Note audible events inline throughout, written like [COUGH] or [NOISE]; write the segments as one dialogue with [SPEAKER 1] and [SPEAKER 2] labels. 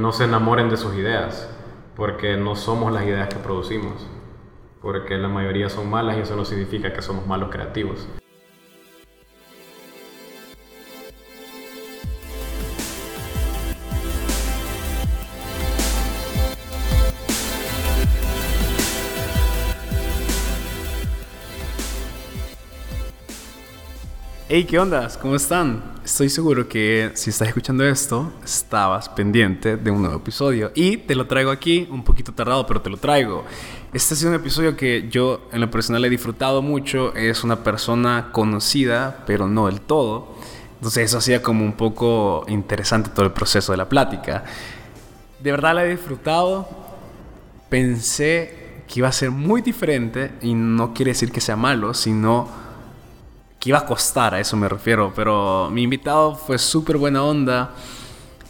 [SPEAKER 1] no se enamoren de sus ideas, porque no somos las ideas que producimos, porque la mayoría son malas y eso no significa que somos malos creativos.
[SPEAKER 2] Hey, ¿qué onda? ¿Cómo están? Estoy seguro que si estás escuchando esto, estabas pendiente de un nuevo episodio. Y te lo traigo aquí, un poquito tardado, pero te lo traigo. Este ha sido un episodio que yo en lo personal he disfrutado mucho. Es una persona conocida, pero no del todo. Entonces eso hacía como un poco interesante todo el proceso de la plática. De verdad la he disfrutado. Pensé que iba a ser muy diferente y no quiere decir que sea malo, sino que iba a costar, a eso me refiero, pero mi invitado fue súper buena onda.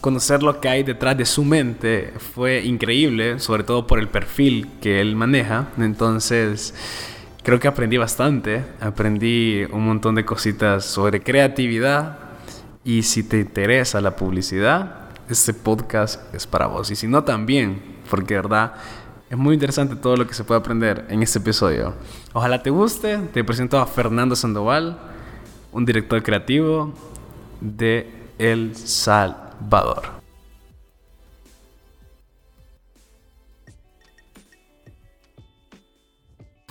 [SPEAKER 2] Conocer lo que hay detrás de su mente fue increíble, sobre todo por el perfil que él maneja. Entonces, creo que aprendí bastante. Aprendí un montón de cositas sobre creatividad. Y si te interesa la publicidad, este podcast es para vos. Y si no, también, porque de verdad es muy interesante todo lo que se puede aprender en este episodio. Ojalá te guste. Te presento a Fernando Sandoval, un director creativo de El Salvador.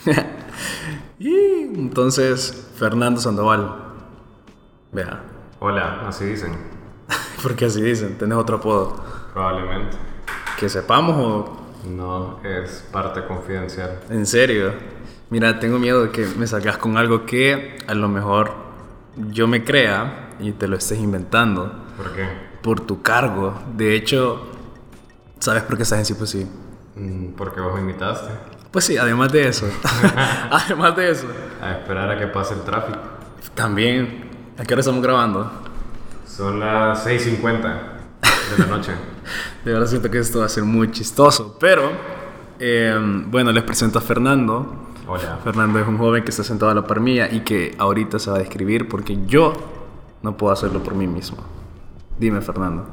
[SPEAKER 2] [LAUGHS] y entonces, Fernando Sandoval. Vea.
[SPEAKER 1] Hola, así dicen. [LAUGHS]
[SPEAKER 2] Porque así dicen, tenés otro apodo.
[SPEAKER 1] Probablemente.
[SPEAKER 2] Que sepamos o
[SPEAKER 1] no, es parte confidencial.
[SPEAKER 2] ¿En serio? Mira, tengo miedo de que me salgas con algo que a lo mejor yo me crea y te lo estés inventando.
[SPEAKER 1] ¿Por qué?
[SPEAKER 2] Por tu cargo. De hecho, ¿sabes por qué estás en sí? Pues sí.
[SPEAKER 1] Mm, porque vos me invitaste.
[SPEAKER 2] Pues sí, además de eso. [LAUGHS] [LAUGHS] además de eso.
[SPEAKER 1] A esperar a que pase el tráfico.
[SPEAKER 2] También. ¿A qué hora estamos grabando?
[SPEAKER 1] Son las 6.50 de la noche. [LAUGHS]
[SPEAKER 2] De verdad siento que esto va a ser muy chistoso. Pero, em, bueno, les presento a Fernando.
[SPEAKER 1] Hola.
[SPEAKER 2] Fernando es un joven que está sentado a la par mía y que ahorita se va a describir porque yo no puedo hacerlo por mí mismo. Dime, Fernando.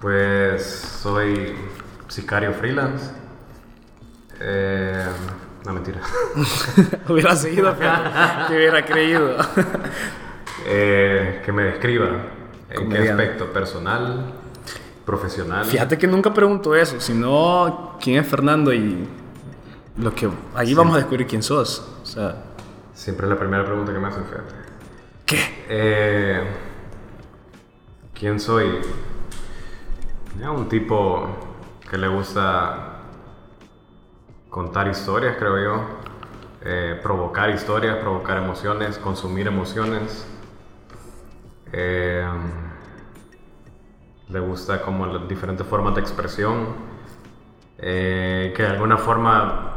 [SPEAKER 1] Pues soy sicario freelance. Eh, no, mentira. [LAUGHS]
[SPEAKER 2] hubiera seguido, que hubiera creído.
[SPEAKER 1] Eh, que me describa. ¿En qué aspecto? ¿Personal? ¿Profesional?
[SPEAKER 2] Fíjate que nunca pregunto eso, sino quién es Fernando y lo que... Allí vamos a descubrir quién sos. O sea...
[SPEAKER 1] Siempre es la primera pregunta que me hacen, fíjate.
[SPEAKER 2] ¿Qué?
[SPEAKER 1] Eh, ¿Quién soy? un tipo que le gusta contar historias, creo yo. Eh, provocar historias, provocar emociones, consumir emociones. Eh, le gusta como las diferentes formas de expresión, eh, que de alguna forma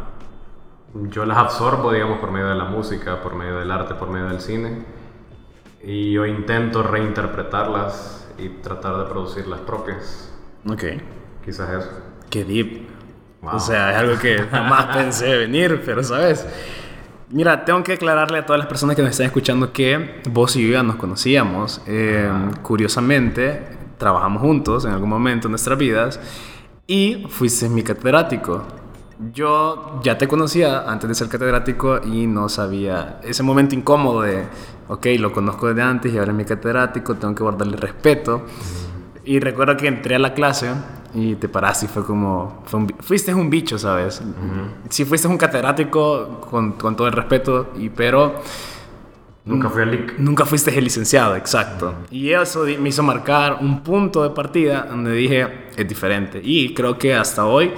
[SPEAKER 1] yo las absorbo, digamos, por medio de la música, por medio del arte, por medio del cine, y yo intento reinterpretarlas y tratar de producir las propias.
[SPEAKER 2] Ok.
[SPEAKER 1] Quizás eso.
[SPEAKER 2] Qué deep. O sea, es algo que jamás pensé venir, pero sabes. Mira, tengo que aclararle a todas las personas que nos están escuchando que vos y yo ya nos conocíamos. Eh, curiosamente, trabajamos juntos en algún momento en nuestras vidas y fuiste mi catedrático. Yo ya te conocía antes de ser catedrático y no sabía ese momento incómodo de, ok, lo conozco desde antes y ahora es mi catedrático, tengo que guardarle respeto. Y recuerdo que entré a la clase y te paraste y fue como... fuiste un bicho, ¿sabes? Sí, fuiste un catedrático con, con, todo el respeto, y, pero...
[SPEAKER 1] Nunca fui al LIC.
[SPEAKER 2] Nunca fuiste el licenciado, exacto. Y eso me hizo marcar un punto de partida donde dije, es diferente. Y creo que hasta hoy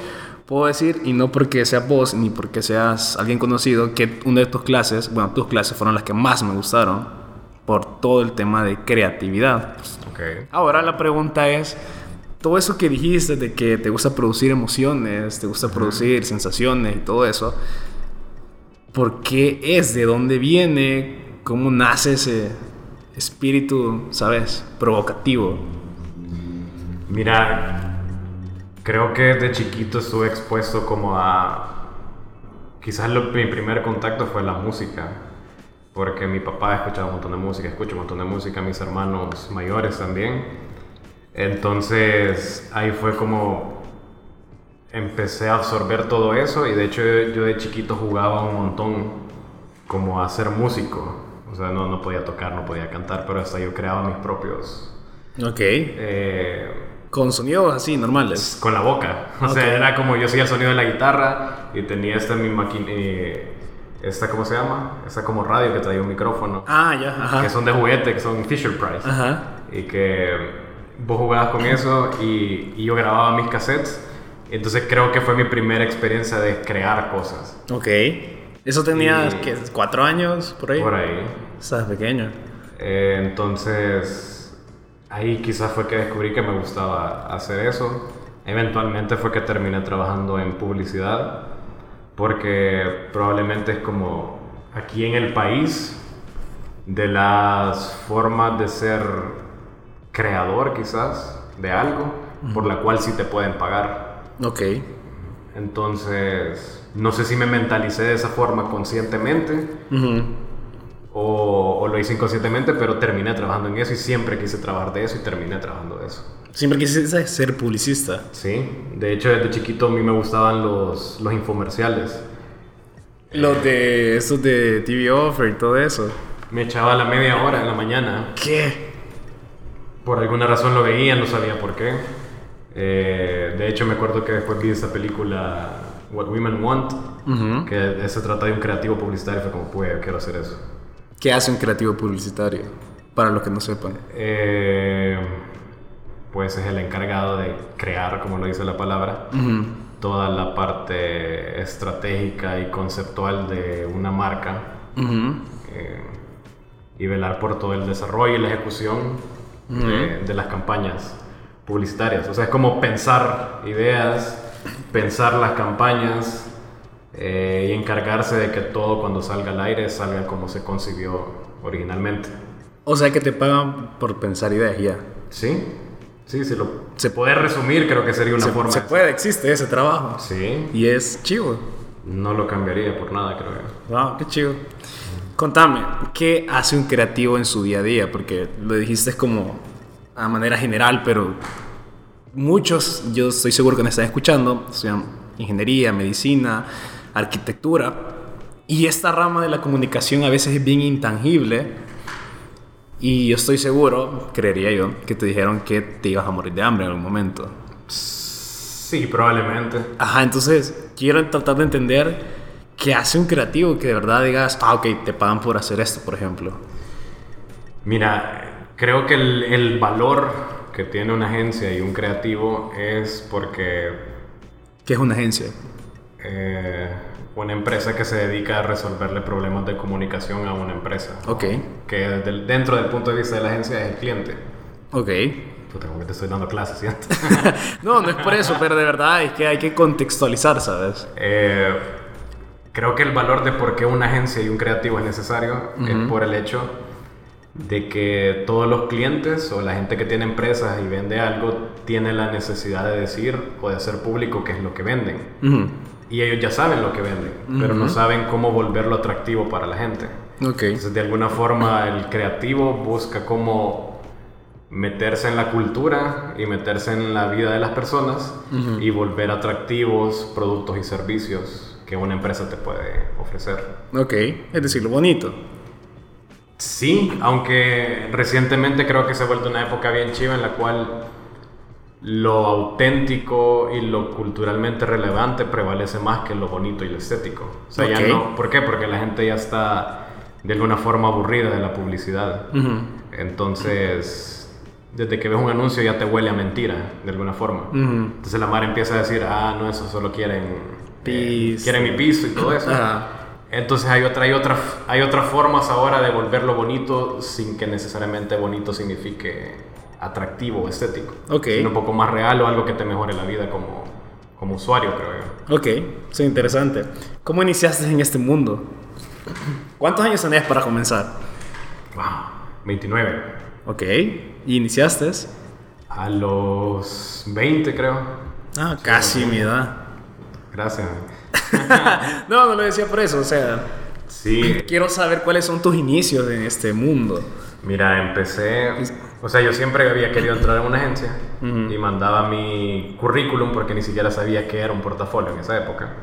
[SPEAKER 2] puedo decir, y no porque seas vos ni porque seas alguien conocido, que una de tus clases, bueno, tus clases fueron las que más me gustaron por todo el tema de creatividad.
[SPEAKER 1] Okay.
[SPEAKER 2] Ahora la pregunta es, todo eso que dijiste de que te gusta producir emociones, te gusta producir sensaciones y todo eso, ¿por qué es? ¿De dónde viene? ¿Cómo nace ese espíritu, sabes, provocativo?
[SPEAKER 1] Mira, creo que de chiquito estuve expuesto como a... Quizás mi primer contacto fue la música, porque mi papá escuchaba un montón de música, escucha un montón de música, mis hermanos mayores también. Entonces ahí fue como empecé a absorber todo eso y de hecho yo de chiquito jugaba un montón como a ser músico. O sea, no, no podía tocar, no podía cantar, pero hasta yo creaba mis propios...
[SPEAKER 2] Ok.
[SPEAKER 1] eh,
[SPEAKER 2] Con sonidos así, normales.
[SPEAKER 1] con la boca. [LAUGHS] O sea, era como yo hacía el sonido de la guitarra y tenía esta mi máquina... esta, ¿cómo se llama? Esta como radio que traía un micrófono.
[SPEAKER 2] Ah, ya, ajá.
[SPEAKER 1] Que son de juguete, que son Fisher Price.
[SPEAKER 2] Ajá.
[SPEAKER 1] Y que vos jugabas con eso y, y yo grababa mis cassettes. Entonces creo que fue mi primera experiencia de crear cosas.
[SPEAKER 2] Ok. ¿Eso tenías,
[SPEAKER 1] Y-
[SPEAKER 2] qué, cuatro años por ahí?
[SPEAKER 1] Por ahí.
[SPEAKER 2] Estabas pequeño.
[SPEAKER 1] Eh, entonces, ahí quizás fue que descubrí que me gustaba hacer eso. Eventualmente fue que terminé trabajando en publicidad, porque probablemente es como aquí en el país, de las formas de ser creador quizás de algo, por la cual sí te pueden pagar.
[SPEAKER 2] Ok.
[SPEAKER 1] Entonces, no sé si me mentalicé de esa forma conscientemente
[SPEAKER 2] Ujú.
[SPEAKER 1] o, o lo hice inconscientemente, pero terminé trabajando en eso y siempre quise trabajar de eso y terminé trabajando de eso.
[SPEAKER 2] Siempre quisiste ser publicista.
[SPEAKER 1] Sí, de hecho desde chiquito a mí me gustaban los, los infomerciales.
[SPEAKER 2] Los de esos de TV Offer y todo eso.
[SPEAKER 1] Me echaba la media hora en la mañana.
[SPEAKER 2] ¿Qué?
[SPEAKER 1] Por alguna razón lo veía, no sabía por qué. Eh, de hecho me acuerdo que después vi esa película What Women Want,
[SPEAKER 2] Ujú.
[SPEAKER 1] que se trata de un creativo publicitario fue como, pues, quiero hacer eso.
[SPEAKER 2] ¿Qué hace un creativo publicitario? Para los que no sepan.
[SPEAKER 1] Eh, pues es el encargado de crear, como lo dice la palabra,
[SPEAKER 2] Ujú.
[SPEAKER 1] toda la parte estratégica y conceptual de una marca
[SPEAKER 2] Ujú.
[SPEAKER 1] eh, y velar por todo el desarrollo y la ejecución de, de las campañas publicitarias. O sea, es como pensar ideas, pensar las campañas eh, y encargarse de que todo cuando salga al aire salga como se concibió originalmente.
[SPEAKER 2] O sea que te pagan por pensar ideas ya.
[SPEAKER 1] Sí, sí, si lo
[SPEAKER 2] Se-
[SPEAKER 1] se puede resumir, creo que sería una
[SPEAKER 2] se,
[SPEAKER 1] forma.
[SPEAKER 2] se puede, existe ese trabajo.
[SPEAKER 1] Sí,
[SPEAKER 2] Y es chivo.
[SPEAKER 1] No lo cambiaría por nada, creo yo.
[SPEAKER 2] Wow, qué chido. Contame, ¿qué hace un creativo en su día a día? Porque lo dijiste como a manera general, pero muchos, yo estoy seguro que me están escuchando, estudian ingeniería, medicina, arquitectura, y esta rama de la comunicación a veces es bien intangible. Y yo estoy seguro, creería yo, que te dijeron que te ibas a morir de hambre en algún momento.
[SPEAKER 1] Sí, probablemente.
[SPEAKER 2] Ajá, entonces quiero tratar de entender qué hace un creativo que de verdad digas, ah, ok, te pagan por hacer esto, por ejemplo.
[SPEAKER 1] Mira, creo que el, el valor que tiene una agencia y un creativo es porque
[SPEAKER 2] ¿Qué es una agencia?
[SPEAKER 1] eh, una empresa que se dedica a resolverle problemas de comunicación a una empresa.
[SPEAKER 2] Ok,
[SPEAKER 1] Que desde el- dentro del punto de vista de la agencia es el cliente.
[SPEAKER 2] ok.
[SPEAKER 1] Puta, como que te estoy dando clases, ¿cierto? [LAUGHS]
[SPEAKER 2] No, no es por eso, pero de verdad es que hay que contextualizar, ¿sabes?
[SPEAKER 1] Eh, creo que el valor de por qué una agencia y un creativo es necesario es por el hecho de que todos los clientes o la gente que tiene empresas y vende algo tiene la necesidad de decir o de hacer público qué es lo que venden.
[SPEAKER 2] Ujú.
[SPEAKER 1] Y ellos ya saben lo que venden, pero no saben cómo volverlo atractivo para la gente.
[SPEAKER 2] Ok,
[SPEAKER 1] Entonces, de alguna forma, el creativo busca cómo meterse en la cultura y meterse en la vida de las personas y volver atractivos productos y servicios que una empresa te puede ofrecer.
[SPEAKER 2] ok. Es decir, lo bonito.
[SPEAKER 1] Sí, aunque recientemente creo que se ha vuelto una época bien chiva en la cual lo auténtico y lo culturalmente relevante prevalece más que lo bonito y lo estético. O sea,
[SPEAKER 2] Ok.
[SPEAKER 1] ya no. ¿Por qué? Porque la gente ya está de alguna forma aburrida de la publicidad.
[SPEAKER 2] Ujú.
[SPEAKER 1] Entonces, desde que ves un anuncio ya te huele a mentira, de alguna forma.
[SPEAKER 2] Ujú.
[SPEAKER 1] Entonces la madre empieza a decir, ah, no, eso solo quieren, eh, quieren mi piso y todo eso.
[SPEAKER 2] Ajá.
[SPEAKER 1] Entonces hay, otra, hay, otra, hay otras formas ahora de volverlo bonito sin que necesariamente bonito signifique atractivo o estético.
[SPEAKER 2] Ok.
[SPEAKER 1] Sino un poco más real o algo que te mejore la vida como, como usuario, creo yo.
[SPEAKER 2] Ok, es interesante. ¿Cómo iniciaste en este mundo? ¿Cuántos años tenés para comenzar?
[SPEAKER 1] Wow, 29.
[SPEAKER 2] Ok, ¿y iniciaste?
[SPEAKER 1] A los 20, creo.
[SPEAKER 2] Ah, casi mi edad.
[SPEAKER 1] Gracias. [LAUGHS]
[SPEAKER 2] no, no lo decía por eso, o sea,
[SPEAKER 1] Sí,
[SPEAKER 2] quiero saber cuáles son tus inicios en este mundo.
[SPEAKER 1] Mira, empecé O sea, yo siempre había querido entrar en una agencia
[SPEAKER 2] Ujú.
[SPEAKER 1] y mandaba mi currículum porque ni siquiera sabía qué era un portafolio en esa época.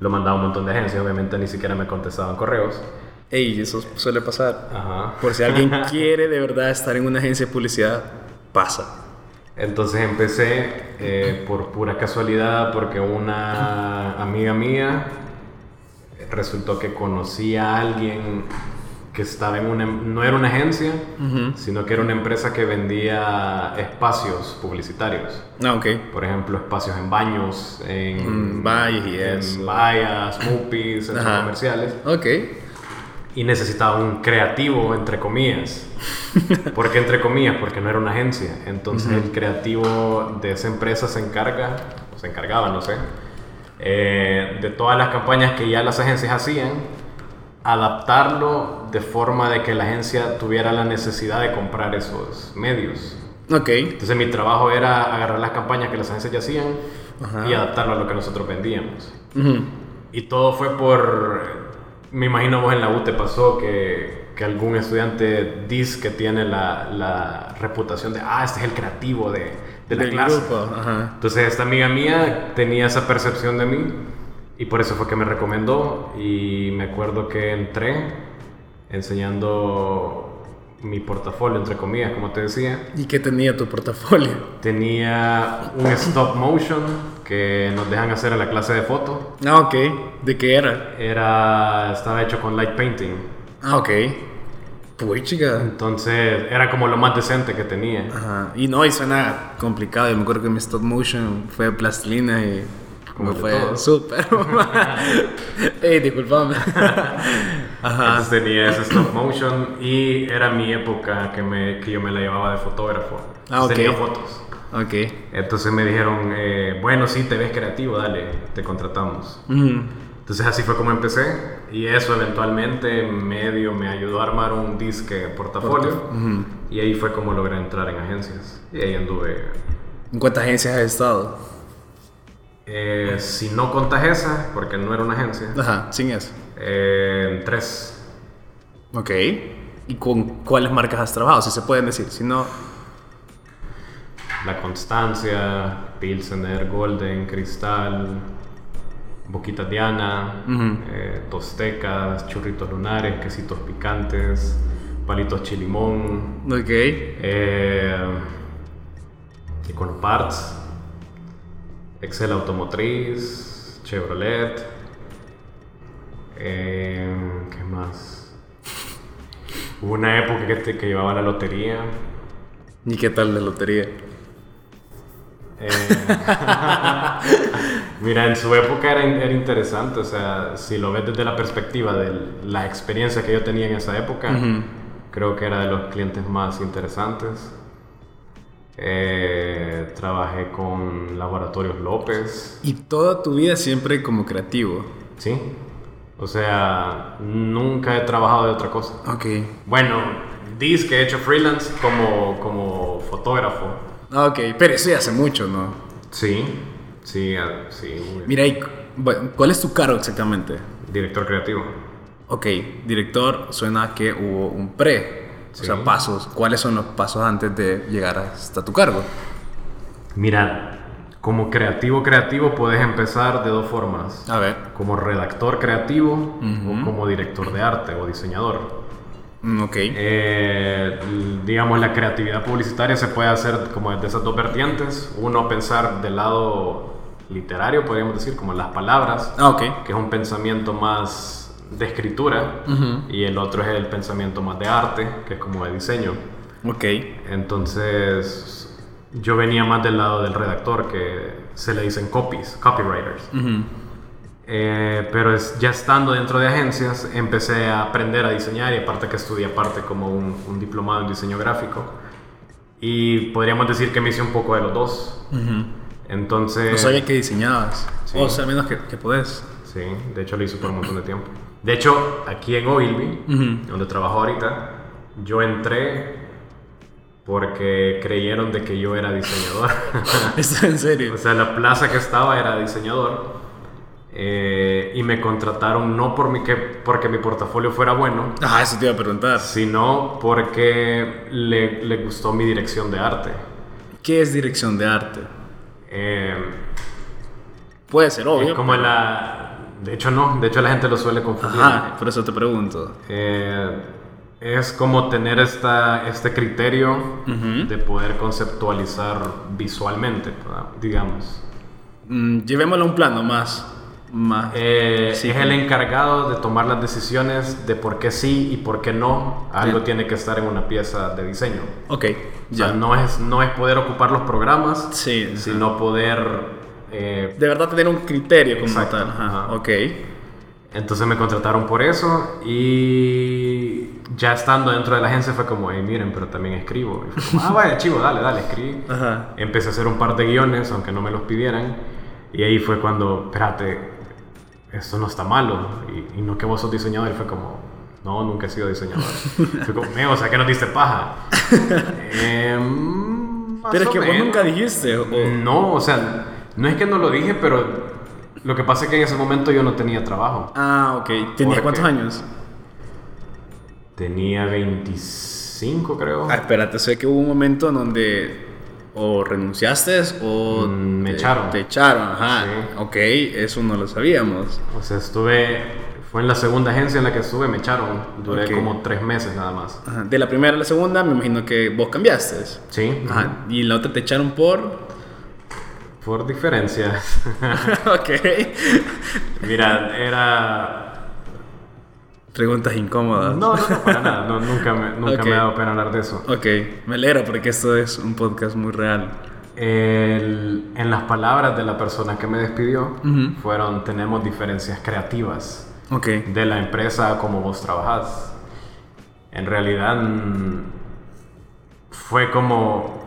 [SPEAKER 1] Lo mandaba a un montón de agencias, obviamente ni siquiera me contestaban correos.
[SPEAKER 2] Ey, eso suele pasar.
[SPEAKER 1] Ajá.
[SPEAKER 2] Por si alguien [LAUGHS] quiere de verdad estar en una agencia de publicidad, pasa.
[SPEAKER 1] Entonces empecé eh, por pura casualidad porque una amiga mía resultó que conocía a alguien que estaba en una, no era una agencia, sino que era una empresa que vendía espacios publicitarios.
[SPEAKER 2] Ah, ok.
[SPEAKER 1] Por ejemplo, espacios en baños, en
[SPEAKER 2] Mm, valles
[SPEAKER 1] en vallas, movies, centros comerciales.
[SPEAKER 2] Ok.
[SPEAKER 1] Y necesitaba un creativo, entre comillas. [LAUGHS] ¿Por qué entre comillas? Porque no era una agencia. Entonces el creativo de esa empresa se encarga, o se encargaba, no sé, eh, de todas las campañas que ya las agencias hacían, adaptarlo de forma de que la agencia tuviera la necesidad de comprar esos medios.
[SPEAKER 2] Ok.
[SPEAKER 1] Entonces mi trabajo era agarrar las campañas que las agencias ya hacían y adaptarlo a lo que nosotros vendíamos. Y todo fue por, me imagino vos en la U te pasó que, que algún estudiante dice que tiene la, la reputación de, ah, este es el creativo de, de la
[SPEAKER 2] Del
[SPEAKER 1] clase.
[SPEAKER 2] grupo, ajá.
[SPEAKER 1] Entonces esta amiga mía tenía esa percepción de mí y por eso fue que me recomendó y me acuerdo que entré enseñando mi portafolio, entre comillas, como te decía.
[SPEAKER 2] ¿Y qué tenía tu portafolio?
[SPEAKER 1] Tenía un stop motion que nos dejan hacer en la clase de foto.
[SPEAKER 2] Ah, ok. ¿De qué era?
[SPEAKER 1] Era, estaba hecho con light painting.
[SPEAKER 2] Ah, ok. Pues chica.
[SPEAKER 1] Entonces era como lo más decente que tenía.
[SPEAKER 2] Ajá. Y no, y suena complicado. Yo me acuerdo que mi stop motion fue plastilina y
[SPEAKER 1] Como
[SPEAKER 2] me fue súper. [LAUGHS] Ey, disculpame. [LAUGHS] Ajá.
[SPEAKER 1] Entonces tenía ese stop motion y era mi época que, me, que yo me la llevaba de fotógrafo.
[SPEAKER 2] Ah, ok.
[SPEAKER 1] Tenía fotos.
[SPEAKER 2] Ok.
[SPEAKER 1] Entonces me dijeron, eh, bueno, sí, te ves creativo, dale, te contratamos. Entonces así fue como empecé y eso eventualmente medio me ayudó a armar un disque portafolio y ahí fue como logré entrar en agencias. Y ahí anduve
[SPEAKER 2] ¿En cuántas agencias has estado?
[SPEAKER 1] Eh, si no contas esa, porque no era una agencia,
[SPEAKER 2] Ajá, sin eso.
[SPEAKER 1] eh, en tres.
[SPEAKER 2] Ok. ¿Y con cuáles marcas has trabajado? Si se pueden decir. Si no.
[SPEAKER 1] La Constancia, Pilsener, Golden, Cristal, Boquita Diana, eh, Tostecas, Churritos Lunares, Quesitos Picantes, Palitos Chilimón,
[SPEAKER 2] Ok.
[SPEAKER 1] eh, Econoparts, Excel Automotriz, Chevrolet, eh, ¿qué más? Hubo una época que, te- que llevaba la lotería.
[SPEAKER 2] ¿Y qué tal de lotería?
[SPEAKER 1] Eh, [LAUGHS] Mira, en su época era, era interesante, o sea, si lo ves desde la perspectiva de la experiencia que yo tenía en esa época,
[SPEAKER 2] Ujú.
[SPEAKER 1] creo que era de los clientes más interesantes. Eh, trabajé con Laboratorios López,
[SPEAKER 2] Y toda tu vida siempre como creativo.
[SPEAKER 1] ¿sí? O sea, nunca he trabajado de otra cosa.
[SPEAKER 2] Ok.
[SPEAKER 1] Bueno, dice que he hecho freelance como, como fotógrafo.
[SPEAKER 2] Ah, Ok, pero eso ya hace mucho, ¿no?
[SPEAKER 1] Sí, sí, ah, sí.
[SPEAKER 2] Mira, y, bueno, ¿cuál es tu cargo exactamente?
[SPEAKER 1] Director creativo.
[SPEAKER 2] Ok, director, suena a que hubo un pre. O sea, pasos. ¿Cuáles son los pasos antes de llegar hasta tu cargo?
[SPEAKER 1] Mira, como creativo creativo puedes empezar de dos formas.
[SPEAKER 2] A ver.
[SPEAKER 1] Como redactor creativo o como director de arte o diseñador.
[SPEAKER 2] Mm, Ok.
[SPEAKER 1] Eh, digamos, la creatividad publicitaria se puede hacer como desde esas dos vertientes. Uno, pensar del lado literario, podríamos decir, como las palabras,
[SPEAKER 2] Ah,
[SPEAKER 1] que es un pensamiento más de escritura,
[SPEAKER 2] Ujú.
[SPEAKER 1] y el otro es el pensamiento más de arte, que es como de diseño.
[SPEAKER 2] Ok.
[SPEAKER 1] Entonces, yo venía más del lado del redactor, que se le dicen copies, copywriters.
[SPEAKER 2] Ujú.
[SPEAKER 1] Eh, pero es- ya estando dentro de agencias, empecé a aprender a diseñar y aparte que estudié aparte como un, un diplomado en diseño gráfico. Y podríamos decir que me hice un poco de los dos.
[SPEAKER 2] Ujú.
[SPEAKER 1] Entonces...
[SPEAKER 2] No sabía que diseñabas.
[SPEAKER 1] sí.
[SPEAKER 2] O sea, menos que, que podés.
[SPEAKER 1] Sí, de hecho lo hice por un montón de tiempo. De hecho, aquí en Ogilvy,
[SPEAKER 2] Ujú.
[SPEAKER 1] donde trabajo ahorita, yo entré porque creyeron de que yo era diseñador. [LAUGHS]
[SPEAKER 2] ¿Está en serio?
[SPEAKER 1] o sea, la plaza que estaba era diseñador. Eh, y me contrataron no por mi, que, porque mi portafolio fuera bueno,
[SPEAKER 2] Ah, eso te iba a preguntar.
[SPEAKER 1] sino porque le, le gustó mi dirección de arte.
[SPEAKER 2] ¿Qué es dirección de arte?
[SPEAKER 1] Eh,
[SPEAKER 2] Puede ser obvio.
[SPEAKER 1] es como
[SPEAKER 2] pero-
[SPEAKER 1] la... De hecho no, de hecho la gente lo suele confundir.
[SPEAKER 2] Ajá, por eso te pregunto.
[SPEAKER 1] Eh, es como tener esta, este criterio
[SPEAKER 2] Ujú.
[SPEAKER 1] de poder conceptualizar visualmente, digamos.
[SPEAKER 2] Mm, llevémoslo a un plano más.
[SPEAKER 1] Eh,
[SPEAKER 2] Sí.
[SPEAKER 1] Es el encargado de tomar las decisiones de por qué sí y por qué no. Algo
[SPEAKER 2] Sí.
[SPEAKER 1] tiene que estar en una pieza de diseño.
[SPEAKER 2] ok,
[SPEAKER 1] O sea,
[SPEAKER 2] ya.
[SPEAKER 1] no es, no es poder ocupar los programas,
[SPEAKER 2] Sí, ajá.
[SPEAKER 1] sino poder... eh,
[SPEAKER 2] De verdad tener un criterio como
[SPEAKER 1] Exacto,
[SPEAKER 2] tal. Ajá,
[SPEAKER 1] ajá.
[SPEAKER 2] ok.
[SPEAKER 1] Entonces me contrataron por eso y ya estando dentro de la agencia fue como, hey, miren, pero también escribo. Y fue como, ah, vaya, chivo, dale, dale, escribí.
[SPEAKER 2] Ajá.
[SPEAKER 1] Empecé a hacer un par de guiones, aunque no me los pidieran. Y ahí fue cuando, espérate, esto no está malo. Y, y no que vos sos diseñador. Y fue como, no, nunca he sido diseñador. [LAUGHS] fue como, "Me, o sea, que nos diste paja. [LAUGHS] Em,
[SPEAKER 2] Pero es que vos nunca dijiste. o-
[SPEAKER 1] No, o sea, no es que no lo dije, pero lo que pasa es que en ese momento yo no tenía trabajo.
[SPEAKER 2] Ah, ok. ¿Tenía
[SPEAKER 1] ¿Por
[SPEAKER 2] cuántos años?
[SPEAKER 1] Tenía 25, creo.
[SPEAKER 2] Ah, espérate, sé que hubo un momento en donde o renunciaste o
[SPEAKER 1] Mm, me
[SPEAKER 2] te-
[SPEAKER 1] echaron.
[SPEAKER 2] Te echaron, ajá.
[SPEAKER 1] Sí.
[SPEAKER 2] Ok, eso no lo sabíamos.
[SPEAKER 1] O sea, estuve. Fue en la segunda agencia en la que estuve, me echaron. Duré como tres meses nada más.
[SPEAKER 2] Ajá. De la primera a la segunda, me imagino que vos cambiaste.
[SPEAKER 1] Sí,
[SPEAKER 2] Ajá. Y la otra te echaron por.
[SPEAKER 1] por diferencia. [LAUGHS]
[SPEAKER 2] ok.
[SPEAKER 1] Mira, era.
[SPEAKER 2] Preguntas incómodas.
[SPEAKER 1] No, no, no, para nada. No, [LAUGHS] nunca me, nunca
[SPEAKER 2] Ok.
[SPEAKER 1] me ha dado pena hablar de eso.
[SPEAKER 2] Ok, me alegro porque esto es un podcast muy real.
[SPEAKER 1] El- en las palabras de la persona que me despidió,
[SPEAKER 2] Ujú.
[SPEAKER 1] fueron: tenemos diferencias creativas.
[SPEAKER 2] Ok.
[SPEAKER 1] de la empresa como vos trabajás. En realidad fue como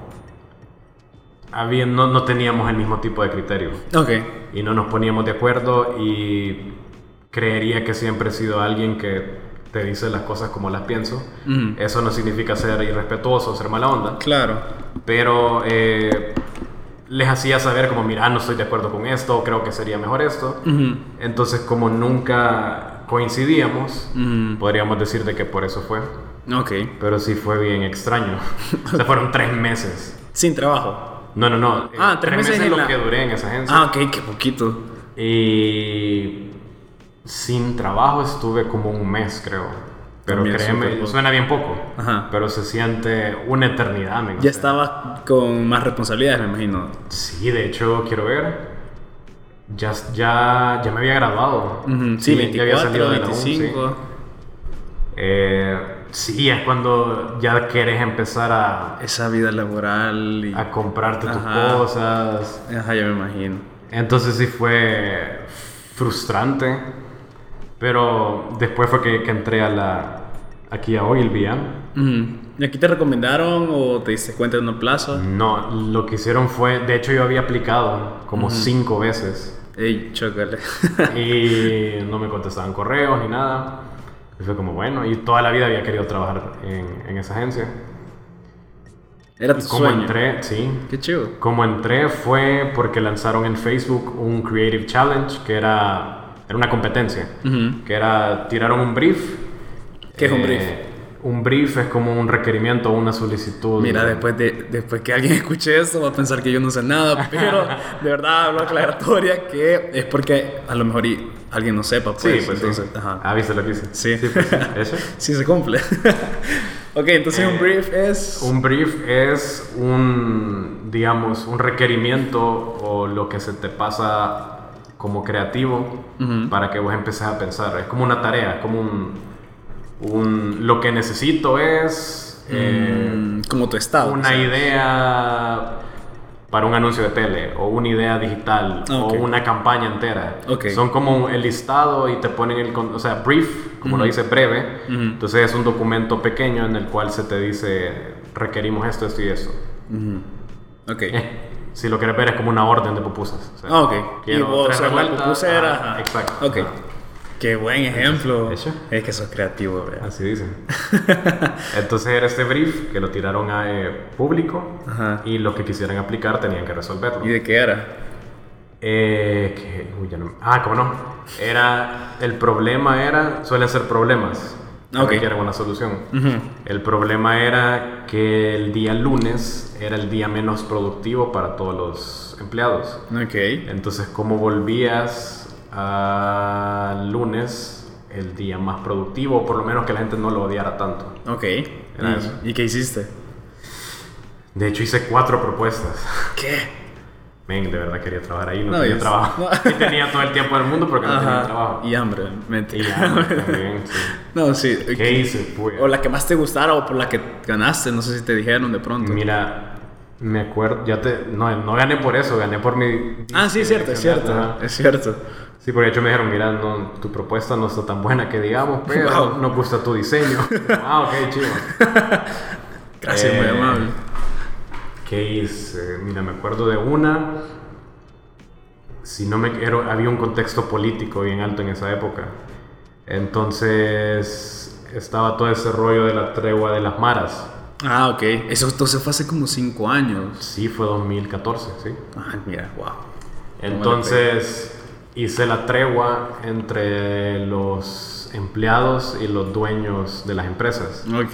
[SPEAKER 1] había, no, no teníamos el mismo tipo de criterio
[SPEAKER 2] Ok.
[SPEAKER 1] y no nos poníamos de acuerdo y creería que siempre he sido alguien que te dice las cosas como las pienso. Eso no significa ser irrespetuoso, ser mala onda,
[SPEAKER 2] Claro.
[SPEAKER 1] pero eh, les hacía saber como, mira, no estoy de acuerdo con esto, creo que sería mejor esto. Entonces, como nunca coincidíamos, podríamos decir de que por eso fue.
[SPEAKER 2] Ok.
[SPEAKER 1] Pero sí fue bien extraño. [LAUGHS] o sea, fueron tres meses.
[SPEAKER 2] Sin trabajo.
[SPEAKER 1] No, no, no. eh,
[SPEAKER 2] Ah, tres meses
[SPEAKER 1] es
[SPEAKER 2] en
[SPEAKER 1] lo
[SPEAKER 2] la-
[SPEAKER 1] que duré en esa agencia.
[SPEAKER 2] Ah, ok, qué poquito.
[SPEAKER 1] Y sin trabajo estuve como un mes, creo. Pero
[SPEAKER 2] También
[SPEAKER 1] créeme, suena bien poco.
[SPEAKER 2] Ajá.
[SPEAKER 1] Pero se siente una eternidad, me
[SPEAKER 2] Ya estaba con más responsabilidades, me imagino.
[SPEAKER 1] Sí, de hecho, quiero ver. Ya, ya, ya me había graduado.
[SPEAKER 2] Ujú, Sí,
[SPEAKER 1] ya había
[SPEAKER 2] 24,
[SPEAKER 1] salido de la U, sí.
[SPEAKER 2] 25.
[SPEAKER 1] Eh, sí, es cuando ya quieres empezar a,
[SPEAKER 2] Esa vida laboral y...
[SPEAKER 1] a comprarte tus
[SPEAKER 2] Ajá.
[SPEAKER 1] cosas.
[SPEAKER 2] Ajá, ya me imagino.
[SPEAKER 1] Entonces sí fue frustrante. Pero después fue que, que entré a la, aquí a Ogilvy. ¿ah?
[SPEAKER 2] Ujú. ¿Y aquí te recomendaron o te diste cuenta de un plazo?
[SPEAKER 1] No, lo que hicieron fue, de hecho yo había aplicado como cinco veces.
[SPEAKER 2] Ey, chócale. [LAUGHS]
[SPEAKER 1] y no me contestaban correos ni nada. Y fue como, bueno, y toda la vida había querido trabajar en, en esa agencia.
[SPEAKER 2] Era tu
[SPEAKER 1] como
[SPEAKER 2] sueño.
[SPEAKER 1] entré, sí,
[SPEAKER 2] Qué chido.
[SPEAKER 1] como entré fue porque lanzaron en Facebook un Creative Challenge que era, era una competencia.
[SPEAKER 2] Ujú.
[SPEAKER 1] Que era, tiraron un brief.
[SPEAKER 2] ¿Qué es un
[SPEAKER 1] Eh,
[SPEAKER 2] brief?
[SPEAKER 1] Un brief es como un requerimiento o una solicitud.
[SPEAKER 2] Mira, después de después que alguien [LAUGHS] escuche esto va a pensar que yo no sé nada, pero [LAUGHS] de verdad hablo aclaratoria que es porque a lo mejor y alguien no sepa, pues.
[SPEAKER 1] Sí, pues
[SPEAKER 2] entonces,
[SPEAKER 1] sí.
[SPEAKER 2] ajá.
[SPEAKER 1] Ah, ¿viste lo que hice?
[SPEAKER 2] Sí.
[SPEAKER 1] pues sí. [LAUGHS] ¿Eso?
[SPEAKER 2] Sí se cumple. ok, entonces un
[SPEAKER 1] Eh,
[SPEAKER 2] brief es...
[SPEAKER 1] Un brief es un, digamos, un requerimiento o lo que se te pasa como creativo
[SPEAKER 2] Ujú.
[SPEAKER 1] para que vos empeces a pensar. Es como una tarea, es como un, un- lo que necesito es eh,
[SPEAKER 2] mm, como tu estado.
[SPEAKER 1] una
[SPEAKER 2] o sea.
[SPEAKER 1] idea para un anuncio de tele o una idea digital
[SPEAKER 2] Ah, ok.
[SPEAKER 1] o una campaña entera.
[SPEAKER 2] Ok.
[SPEAKER 1] Son como el listado y te ponen el, o sea, brief, como lo
[SPEAKER 2] Ujú.
[SPEAKER 1] dice breve.
[SPEAKER 2] Ujú.
[SPEAKER 1] Entonces es un documento pequeño en el cual se te dice requerimos esto, esto y.
[SPEAKER 2] Ujú. Ok. [LAUGHS]
[SPEAKER 1] Si lo quieres ver es como una orden de pupusas. O sea,
[SPEAKER 2] Ah, ok. Y vos sos la pupusera.
[SPEAKER 1] ajá,
[SPEAKER 2] ajá.
[SPEAKER 1] Exacto.
[SPEAKER 2] Ok.
[SPEAKER 1] ajá.
[SPEAKER 2] Qué buen ejemplo.
[SPEAKER 1] ¿Hecho?
[SPEAKER 2] Es que sos creativo, ¿verdad?
[SPEAKER 1] Así dicen. [LAUGHS] Entonces era este brief que lo tiraron a eh, público
[SPEAKER 2] Ajá.
[SPEAKER 1] y los que quisieran aplicar tenían que resolverlo.
[SPEAKER 2] ¿Y de qué era?
[SPEAKER 1] Eh, que, uy, ya no- ah, ¿cómo no? Era, el problema era, suelen ser problemas que
[SPEAKER 2] Ok.
[SPEAKER 1] requieren una solución. El problema era que el día lunes era el día menos productivo para todos los empleados.
[SPEAKER 2] Ok.
[SPEAKER 1] Entonces, ¿cómo volvías al lunes el día más productivo? O por lo menos que la gente no lo odiara tanto.
[SPEAKER 2] Ok.
[SPEAKER 1] Era eso.
[SPEAKER 2] ¿Y, ¿Y qué hiciste?
[SPEAKER 1] De hecho, hice cuatro propuestas.
[SPEAKER 2] ¿Qué?
[SPEAKER 1] Men, de verdad quería trabajar ahí, no,
[SPEAKER 2] No,
[SPEAKER 1] tenía
[SPEAKER 2] yo-
[SPEAKER 1] trabajo.
[SPEAKER 2] no. [LAUGHS]
[SPEAKER 1] Y tenía todo el tiempo del mundo porque no tenía trabajo.
[SPEAKER 2] Y hambre, mente.
[SPEAKER 1] Y ya, [LAUGHS] también, sí.
[SPEAKER 2] No, sí.
[SPEAKER 1] ¿Qué hice? Pues,
[SPEAKER 2] O la que más te gustara o por la que ganaste, no sé si te dijeron de pronto.
[SPEAKER 1] Mira, me acuerdo, ya te, no, no gané por eso, gané por mi...
[SPEAKER 2] Ah, sí, es cierto, es cierto.
[SPEAKER 1] Ajá.
[SPEAKER 2] Es cierto.
[SPEAKER 1] Sí, porque de hecho me dijeron, mira, no, tu propuesta no está tan buena que digamos, pero [LAUGHS]
[SPEAKER 2] Wow.
[SPEAKER 1] nos gusta tu diseño. ah, ok, chido.
[SPEAKER 2] Gracias,
[SPEAKER 1] Eh,
[SPEAKER 2] muy amable.
[SPEAKER 1] ¿Qué hice? Mira, me acuerdo de una. Si no me era- había un contexto político bien alto en esa época. Entonces estaba todo ese rollo de la tregua de las maras.
[SPEAKER 2] Ah, ok. Eso entonces fue hace como 5 años.
[SPEAKER 1] Sí, fue 2014, sí.
[SPEAKER 2] Ah, mira, wow.
[SPEAKER 1] Entonces hice la tregua entre los empleados y los dueños de las empresas.
[SPEAKER 2] Ok.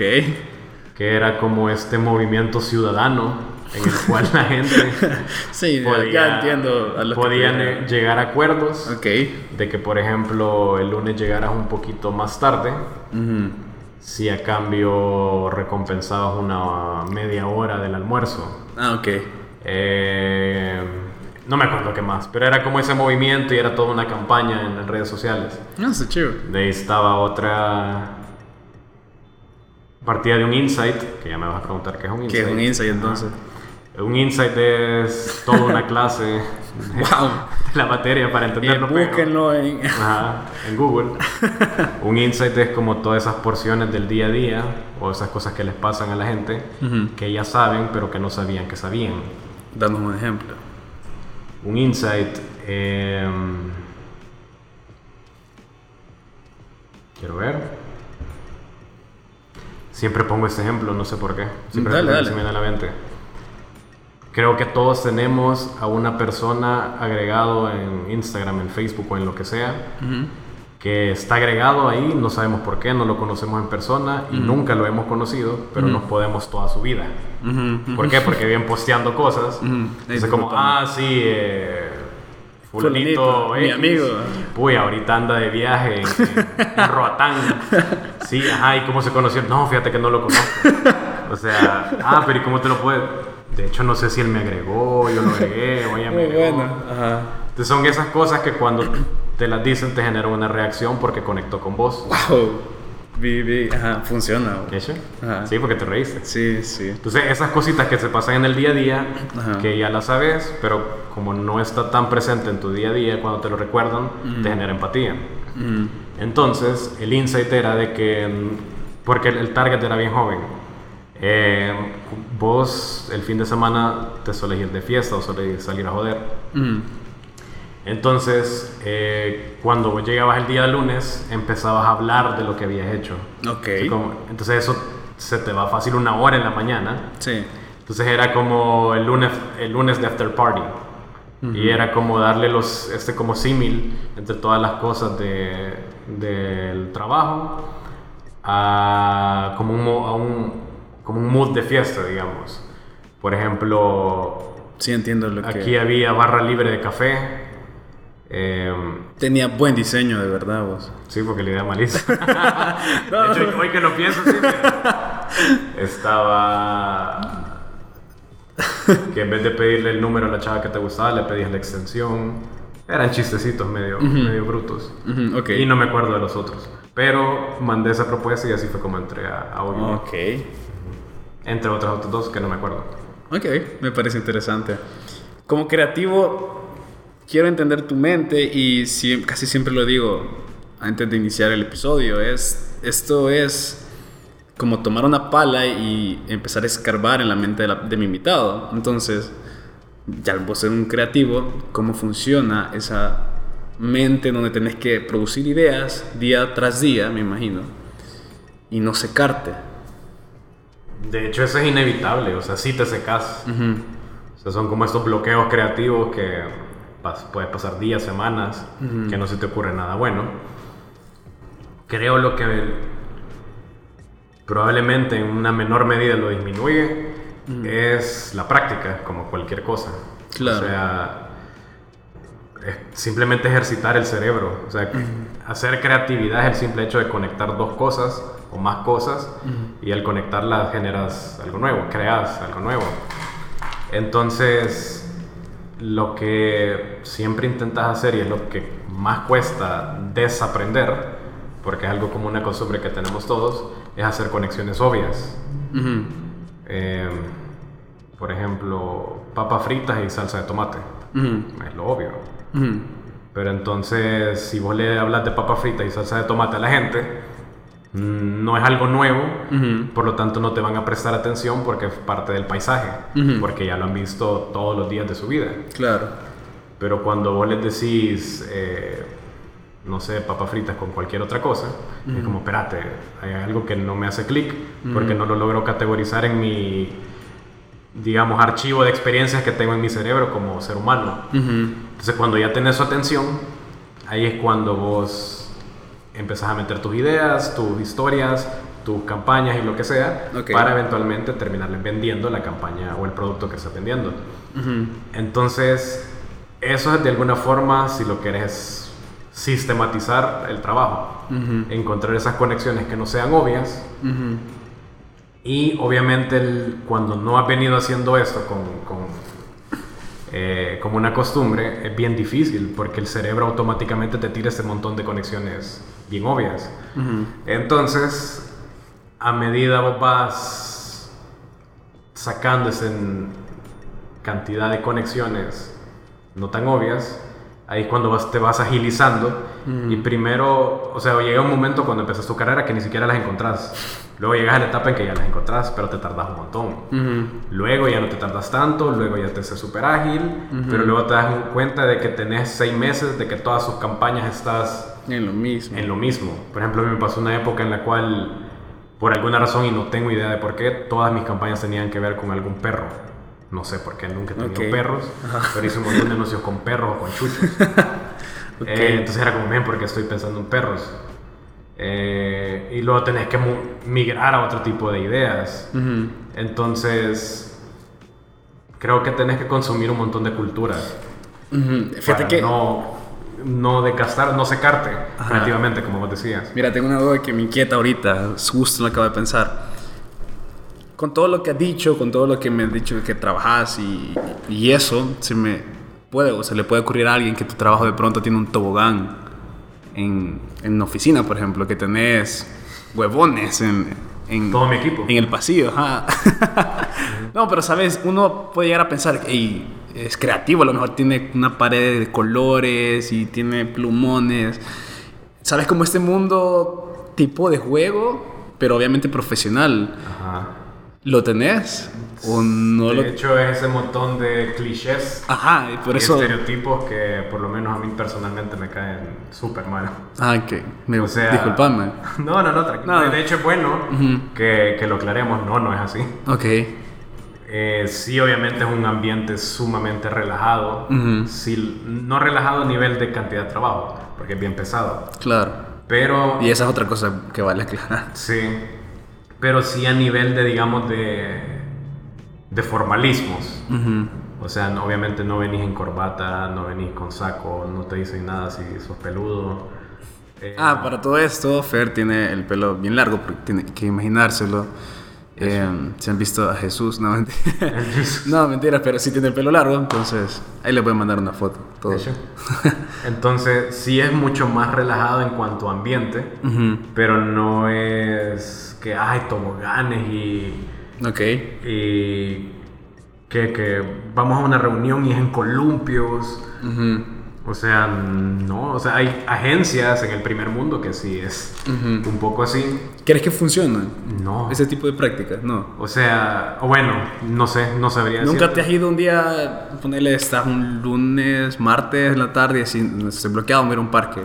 [SPEAKER 1] Que era como este movimiento ciudadano en el cual la gente [LAUGHS]
[SPEAKER 2] Sí,
[SPEAKER 1] podía,
[SPEAKER 2] ya entiendo a
[SPEAKER 1] podían llegar a acuerdos
[SPEAKER 2] Ok.
[SPEAKER 1] de que, por ejemplo, el lunes llegaras un poquito más tarde, si a cambio recompensabas una media hora del almuerzo.
[SPEAKER 2] Ah, ok.
[SPEAKER 1] Eh, no me acuerdo qué más, pero era como ese movimiento y era toda una campaña en las redes sociales.
[SPEAKER 2] No, está chido.
[SPEAKER 1] De ahí estaba otra partida de un insight, que ya me vas a preguntar qué es un insight.
[SPEAKER 2] es un insight entonces.
[SPEAKER 1] Un insight es toda una clase [LAUGHS] de
[SPEAKER 2] Wow.
[SPEAKER 1] la materia para
[SPEAKER 2] Eh,
[SPEAKER 1] entenderlo. pero-
[SPEAKER 2] búsquenlo en.
[SPEAKER 1] Ajá, en Google. [LAUGHS] Un insight es como todas esas porciones del día a día o esas cosas que les pasan a la gente que ya saben pero que no sabían que sabían.
[SPEAKER 2] Danos un ejemplo.
[SPEAKER 1] Un insight. em, quiero ver. Siempre pongo este ejemplo, no sé por qué. Siempre
[SPEAKER 2] Dale,
[SPEAKER 1] se
[SPEAKER 2] dale.
[SPEAKER 1] me viene a la mente. Creo que todos tenemos a una persona agregado en Instagram, en Facebook o en lo que sea,
[SPEAKER 2] Ujú.
[SPEAKER 1] que está agregado ahí, no sabemos por qué, no lo conocemos en persona y nunca lo hemos conocido, pero nos podemos toda su vida. ¿Por qué? Porque vienen posteando cosas. Entonces, como, ah, sí, eh,
[SPEAKER 2] Fulanito, mi amigo.
[SPEAKER 1] Uy, ahorita anda de viaje en, en- en Roatán. Sí, ajá, ¿y cómo se conoció? No, fíjate que no lo conozco. O sea, ah, pero ¿y cómo te lo puedes...? De hecho, no sé si él me agregó, yo lo agregué, o ella [LAUGHS] me
[SPEAKER 2] Muy
[SPEAKER 1] agregó.
[SPEAKER 2] bueno. Ajá.
[SPEAKER 1] Entonces, son esas cosas que cuando te las dicen te generan una reacción porque conectó con vos.
[SPEAKER 2] Wow. Vi, vi. Ajá, funciona.
[SPEAKER 1] ¿Qué hecho?
[SPEAKER 2] Ajá.
[SPEAKER 1] Sí, porque te reíste.
[SPEAKER 2] Sí, sí.
[SPEAKER 1] Entonces, esas cositas que se pasan en el día a día,
[SPEAKER 2] Ajá.
[SPEAKER 1] que ya las sabes, pero como no está tan presente en tu día a día, cuando te lo recuerdan, te genera empatía.
[SPEAKER 2] Ujú.
[SPEAKER 1] Entonces, el insight era de que, mm, porque el target era bien joven, eh, vos el fin de semana te sueles ir de fiesta o sueles salir a joder.
[SPEAKER 2] Ujú.
[SPEAKER 1] Entonces, eh, cuando vos llegabas el día lunes, empezabas a hablar de lo que habías hecho.
[SPEAKER 2] Ok.
[SPEAKER 1] Así como- entonces, eso se te va fácil una hora en la mañana.
[SPEAKER 2] Sí.
[SPEAKER 1] Entonces era como el lunes, el lunes de after party. Y era como darle los, este como símil entre todas las cosas de, del trabajo a como un, a un, como un mood de fiesta, digamos. Por ejemplo,
[SPEAKER 2] Sí, entiendo lo que.
[SPEAKER 1] aquí había barra libre de café. em,
[SPEAKER 2] Tenía buen diseño, de verdad, vos.
[SPEAKER 1] Sí, porque la idea malísima. [LAUGHS] de hecho, hoy que lo pienso, sí. Estaba. Que en vez de pedirle el número a la chava que te gustaba, le pedías la extensión. Eran chistecitos medio, medio brutos.
[SPEAKER 2] Ujú, Ok.
[SPEAKER 1] Y no me acuerdo de los otros. Pero mandé esa propuesta y así fue como entré a, a.
[SPEAKER 2] Ok.
[SPEAKER 1] Entre otros otros dos que no me acuerdo.
[SPEAKER 2] Ok, me parece interesante. Como creativo, quiero entender tu mente y sie- casi siempre lo digo antes de iniciar el episodio. Es, esto es como tomar una pala y empezar a escarbar en la mente de mi invitado. Entonces, ya vos ser un creativo, ¿cómo funciona esa mente donde tenés que producir ideas día tras día, me imagino, y no secarte?
[SPEAKER 1] De hecho, eso es inevitable. O sea, sí te secas. O sea, son como estos bloqueos creativos que pas- puedes pasar días, semanas, que no se te ocurre nada bueno. Creo lo que probablemente en una menor medida lo disminuye es la práctica, como cualquier cosa.
[SPEAKER 2] Claro.
[SPEAKER 1] O sea, es simplemente ejercitar el cerebro. O sea, hacer creatividad es el simple hecho de conectar dos cosas o más cosas y al conectarlas generas algo nuevo, creas algo nuevo. Entonces, lo que siempre intentas hacer y es lo que más cuesta desaprender, porque es algo como una costumbre que tenemos todos, es hacer conexiones obvias. Eh, por ejemplo, papas fritas y salsa de tomate. Es lo obvio. Pero entonces, si vos le hablas de papas fritas y salsa de tomate a la gente, no es algo nuevo, por lo tanto no te van a prestar atención porque es parte del paisaje, porque ya lo han visto todos los días de su vida.
[SPEAKER 2] Claro.
[SPEAKER 1] Pero cuando vos les decís, eh, no sé, papas fritas con cualquier otra cosa, es como, espérate, hay algo que no me hace clic porque no lo logro categorizar en mi, digamos, archivo de experiencias que tengo en mi cerebro como ser humano. Entonces, cuando ya tenés su atención, ahí es cuando vos empezás a meter tus ideas, tus historias, tus campañas y lo que sea,
[SPEAKER 2] Ok.
[SPEAKER 1] para eventualmente terminarles vendiendo la campaña o el producto que estás vendiendo.
[SPEAKER 2] Ujú.
[SPEAKER 1] Entonces, eso es de alguna forma, si lo querés sistematizar el trabajo,
[SPEAKER 2] Ujú.
[SPEAKER 1] encontrar esas conexiones que no sean obvias
[SPEAKER 2] Ujú.
[SPEAKER 1] y obviamente el- cuando no has venido haciendo esto con, con, eh, como una costumbre, es bien difícil porque el cerebro automáticamente te tira este montón de conexiones bien obvias. Entonces, a medida vas sacando esa cantidad de conexiones no tan obvias, ahí es cuando vas- te vas agilizando. Y primero, o sea, llega un momento cuando empiezas tu carrera que ni siquiera las encontrás. Luego llegas a la etapa en que ya las encontrás, pero te tardas un montón. Luego ya no te tardas tanto, luego ya te haces súper ágil, pero luego te das cuenta de que tenés seis meses, de que todas sus campañas estás
[SPEAKER 2] En lo mismo.
[SPEAKER 1] en lo mismo. Por ejemplo, a mí me pasó una época en la cual, por alguna razón, y no tengo idea de por qué, todas mis campañas tenían que ver con algún perro. No sé por qué, nunca he tenido
[SPEAKER 2] Ok.
[SPEAKER 1] perros, pero hice un montón de anuncios con perros o con chuchos. [LAUGHS]
[SPEAKER 2] Ok.
[SPEAKER 1] Eh, entonces era como, bien, porque estoy pensando en perros. Eh, y luego tenés que migrar a otro tipo de ideas.
[SPEAKER 2] Ujú.
[SPEAKER 1] Entonces, creo que tenés que consumir un montón de cultura.
[SPEAKER 2] Ujú. Fíjate
[SPEAKER 1] para
[SPEAKER 2] que.
[SPEAKER 1] No, no decastar, no secarte
[SPEAKER 2] Ajá.
[SPEAKER 1] creativamente, como vos decías.
[SPEAKER 2] Mira, tengo una duda que me inquieta ahorita, justo lo acabo de pensar. Con todo lo que has dicho, con todo lo que me has dicho que trabajas y, y eso, se me puede, o se le puede ocurrir a alguien que tu trabajo de pronto tiene un tobogán en, en oficina, por ejemplo, que tenés huevones en, en,
[SPEAKER 1] Todo mi equipo.
[SPEAKER 2] en el pasillo. ajá. [LAUGHS] no, pero sabes, uno puede llegar a pensar, "Ey, es creativo, a lo mejor tiene una pared de colores y tiene plumones. ¿Sabes? Como este mundo tipo de juego, pero obviamente profesional.
[SPEAKER 1] Ajá.
[SPEAKER 2] ¿Lo tenés? ¿O no lo
[SPEAKER 1] De hecho, es ese montón de clichés
[SPEAKER 2] Ajá, y por
[SPEAKER 1] y
[SPEAKER 2] eso...
[SPEAKER 1] estereotipos que por lo menos a mí personalmente me caen súper mal.
[SPEAKER 2] Ah, que... Me...
[SPEAKER 1] O sea,
[SPEAKER 2] Disculpame. [LAUGHS]
[SPEAKER 1] No, no, no, tranquilo.
[SPEAKER 2] No.
[SPEAKER 1] De hecho, es bueno
[SPEAKER 2] Ujú.
[SPEAKER 1] que, que lo aclaremos. No, no es así.
[SPEAKER 2] Ok.
[SPEAKER 1] Eh, sí, obviamente es un ambiente sumamente relajado.
[SPEAKER 2] Ujú.
[SPEAKER 1] Sí, no relajado a nivel de cantidad de trabajo, porque es bien pesado.
[SPEAKER 2] Claro.
[SPEAKER 1] Pero
[SPEAKER 2] Y esa es otra cosa que vale aclarar.
[SPEAKER 1] Sí, pero sí a nivel de, digamos, de, de formalismos. O sea, no- obviamente no venís en corbata, no venís con saco, no te dicen nada si sos peludo. Eh,
[SPEAKER 2] Ah, para todo esto, Fer tiene el pelo bien largo, porque tiene que imaginárselo. Eh, se han visto a Jesús, no mentira. [LAUGHS] [LAUGHS] No, mentira, pero sí tiene el pelo largo, entonces ahí le voy a mandar una foto. Todo. [LAUGHS]
[SPEAKER 1] Entonces, sí es mucho más relajado en cuanto a ambiente, pero no es que hay toboganes y,
[SPEAKER 2] Ok.
[SPEAKER 1] y que, que vamos a una reunión y es en columpios. O sea, no, o sea, hay agencias en el primer mundo que sí es un poco así.
[SPEAKER 2] ¿Crees que funciona
[SPEAKER 1] No.
[SPEAKER 2] ese tipo de prácticas? No.
[SPEAKER 1] O sea, o bueno, no sé, no sabría
[SPEAKER 2] ¿Nunca
[SPEAKER 1] decirte.
[SPEAKER 2] te has ido un día, ponerle, estás un lunes, martes en la tarde y así, estoy bloqueado, me a un parque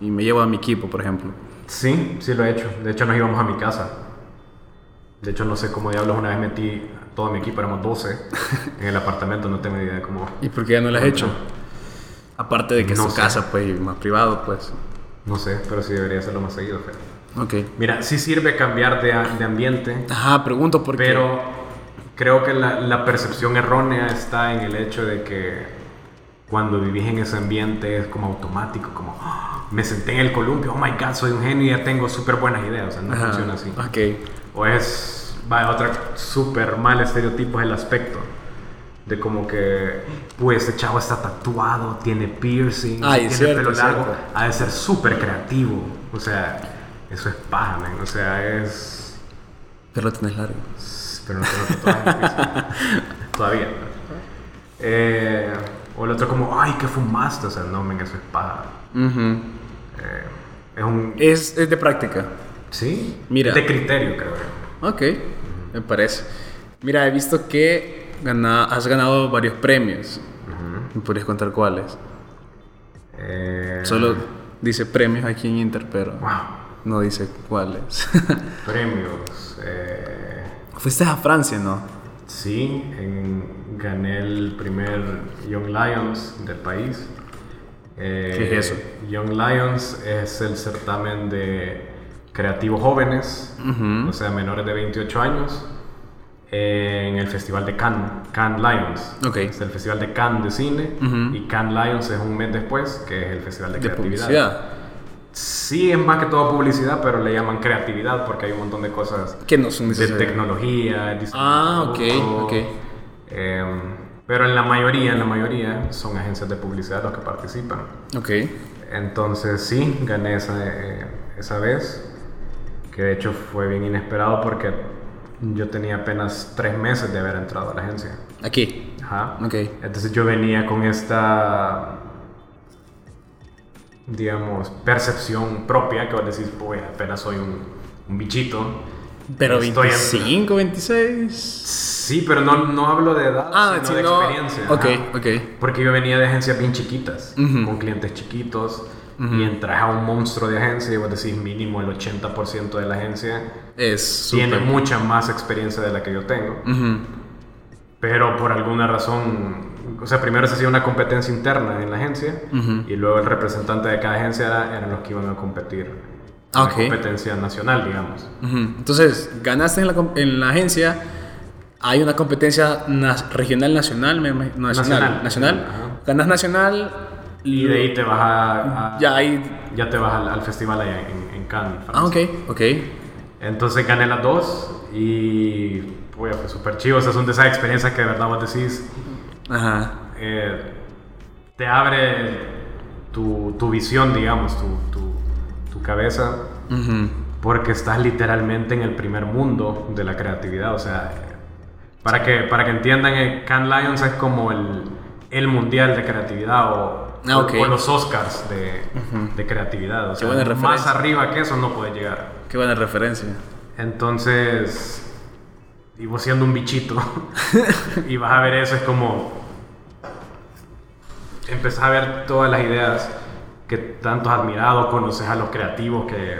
[SPEAKER 2] y me llevo a mi equipo, por ejemplo?
[SPEAKER 1] Sí, sí lo he hecho. De hecho, nos íbamos a mi casa. De hecho, no sé cómo diablos una vez metí todo mi equipo, éramos 12 [LAUGHS] en el apartamento, no tengo idea de cómo.
[SPEAKER 2] ¿Y por qué ya no lo has hecho? Aparte de que
[SPEAKER 1] No
[SPEAKER 2] es tu
[SPEAKER 1] sé.
[SPEAKER 2] casa, pues, más privado, pues.
[SPEAKER 1] No sé, pero sí debería hacerlo más seguido. Fer.
[SPEAKER 2] Ok.
[SPEAKER 1] Mira, sí sirve cambiar de, de ambiente,
[SPEAKER 2] Ajá, pregunto por qué.
[SPEAKER 1] pero creo que la, la percepción errónea está en el hecho de que cuando vivís en ese ambiente es como automático, como "Ah, me senté en el columpio, oh my god, soy un genio y ya tengo súper buenas ideas. O sea, no
[SPEAKER 2] Ajá,
[SPEAKER 1] funciona así.
[SPEAKER 2] Ok.
[SPEAKER 1] O es, va, otro súper mal estereotipo es el aspecto. De como que, pues, este chavo está tatuado, tiene piercing,
[SPEAKER 2] Ay,
[SPEAKER 1] tiene
[SPEAKER 2] cierto,
[SPEAKER 1] pelo largo,
[SPEAKER 2] cierto.
[SPEAKER 1] ha de ser súper creativo. O sea, eso es paja, man. O sea, es...
[SPEAKER 2] Pero lo tenés largo.
[SPEAKER 1] Pero no tengo. [LAUGHS] Todavía. Eh, o el otro como, ay, ¿qué fumaste? O sea, no, men, eso es paja.
[SPEAKER 2] Ujú.
[SPEAKER 1] Eh, es un...
[SPEAKER 2] es, es de práctica.
[SPEAKER 1] Sí,
[SPEAKER 2] Mira.
[SPEAKER 1] de criterio, creo.
[SPEAKER 2] Ok, me parece. Mira, he visto que gana- has ganado varios premios. ¿Me podrías contar cuáles?
[SPEAKER 1] Eh,
[SPEAKER 2] Solo dice premios aquí en Inter, pero
[SPEAKER 1] Wow.
[SPEAKER 2] no dice cuáles. [LAUGHS]
[SPEAKER 1] Premios. eh,
[SPEAKER 2] Fuiste a Francia, ¿no?
[SPEAKER 1] sí, en- gané el primer Young Lions del país. Eh,
[SPEAKER 2] ¿Qué es eso?
[SPEAKER 1] Young Lions es el certamen de creativos jóvenes, o sea, menores de 28 años, eh, en el Festival de Cannes, Cannes Lions.
[SPEAKER 2] Ok.
[SPEAKER 1] Es el Festival de Cannes de cine
[SPEAKER 2] Ujú.
[SPEAKER 1] y Cannes Lions es un mes después, que es el Festival de,
[SPEAKER 2] De
[SPEAKER 1] Creatividad.
[SPEAKER 2] publicidad.
[SPEAKER 1] Sí, es más que todo publicidad, pero le llaman creatividad porque hay un montón de cosas
[SPEAKER 2] Que no son
[SPEAKER 1] de tecnología,
[SPEAKER 2] Ah,
[SPEAKER 1] de
[SPEAKER 2] ok,
[SPEAKER 1] producto,
[SPEAKER 2] ok.
[SPEAKER 1] em, pero en la mayoría, en la mayoría son agencias de publicidad los que participan.
[SPEAKER 2] Ok.
[SPEAKER 1] Entonces sí, gané esa, eh, esa vez, que de hecho fue bien inesperado porque yo tenía apenas tres meses de haber entrado a la agencia.
[SPEAKER 2] Aquí.
[SPEAKER 1] Ajá.
[SPEAKER 2] Ok.
[SPEAKER 1] Entonces yo venía con esta, digamos, percepción propia que vos decís, pues apenas soy un, un bichito.
[SPEAKER 2] Pero
[SPEAKER 1] Estoy en-
[SPEAKER 2] 25, 26.
[SPEAKER 1] Sí, pero no, no hablo de edad,
[SPEAKER 2] Ah,
[SPEAKER 1] sino
[SPEAKER 2] sí,
[SPEAKER 1] de experiencia.
[SPEAKER 2] Ok,
[SPEAKER 1] ajá.
[SPEAKER 2] ok.
[SPEAKER 1] Porque yo venía de agencias bien chiquitas,
[SPEAKER 2] Ujú.
[SPEAKER 1] con clientes chiquitos, y entras a un monstruo de agencia y vos decís mínimo el 80% de la agencia
[SPEAKER 2] Es
[SPEAKER 1] tiene
[SPEAKER 2] súper.
[SPEAKER 1] mucha más experiencia de la que yo tengo.
[SPEAKER 2] Ujú.
[SPEAKER 1] Pero por alguna razón, o sea, primero se hacía una competencia interna en la agencia
[SPEAKER 2] Ujú.
[SPEAKER 1] y luego el representante de cada agencia era- eran los que iban a competir. en
[SPEAKER 2] Ah,
[SPEAKER 1] la
[SPEAKER 2] ok.
[SPEAKER 1] competencia nacional, digamos.
[SPEAKER 2] Ujú. Entonces, ganaste en la, en la agencia. Hay una competencia nas- regional, nacional, me nacional.
[SPEAKER 1] Nacional.
[SPEAKER 2] Nacional. Ganas nacional.
[SPEAKER 1] Y de ahí te vas a, a-
[SPEAKER 2] Ya hay.
[SPEAKER 1] ya te vas al, al festival allá en, en Cannes.
[SPEAKER 2] Ah, ok, ok.
[SPEAKER 1] Entonces gané las dos y pues, fue súper chido. O sea, son de esas experiencias que de verdad vos decís,
[SPEAKER 2] Ajá.
[SPEAKER 1] eh, te abre tu, tu visión, digamos, tu, tu, tu cabeza,
[SPEAKER 2] Ujú.
[SPEAKER 1] porque estás literalmente en el primer mundo de la creatividad. O sea, para que, para que entiendan, eh, Cannes Lions es como el, el mundial de creatividad o,
[SPEAKER 2] Ah, ok.
[SPEAKER 1] o- o los Oscars de, de creatividad. O sea,
[SPEAKER 2] buena
[SPEAKER 1] más arriba que eso no puedes llegar.
[SPEAKER 2] Qué buena referencia.
[SPEAKER 1] Entonces, y vos siendo un bichito, [LAUGHS] y vas a ver eso, es como. Empezás a ver todas las ideas que tanto has admirado, conoces a los creativos que,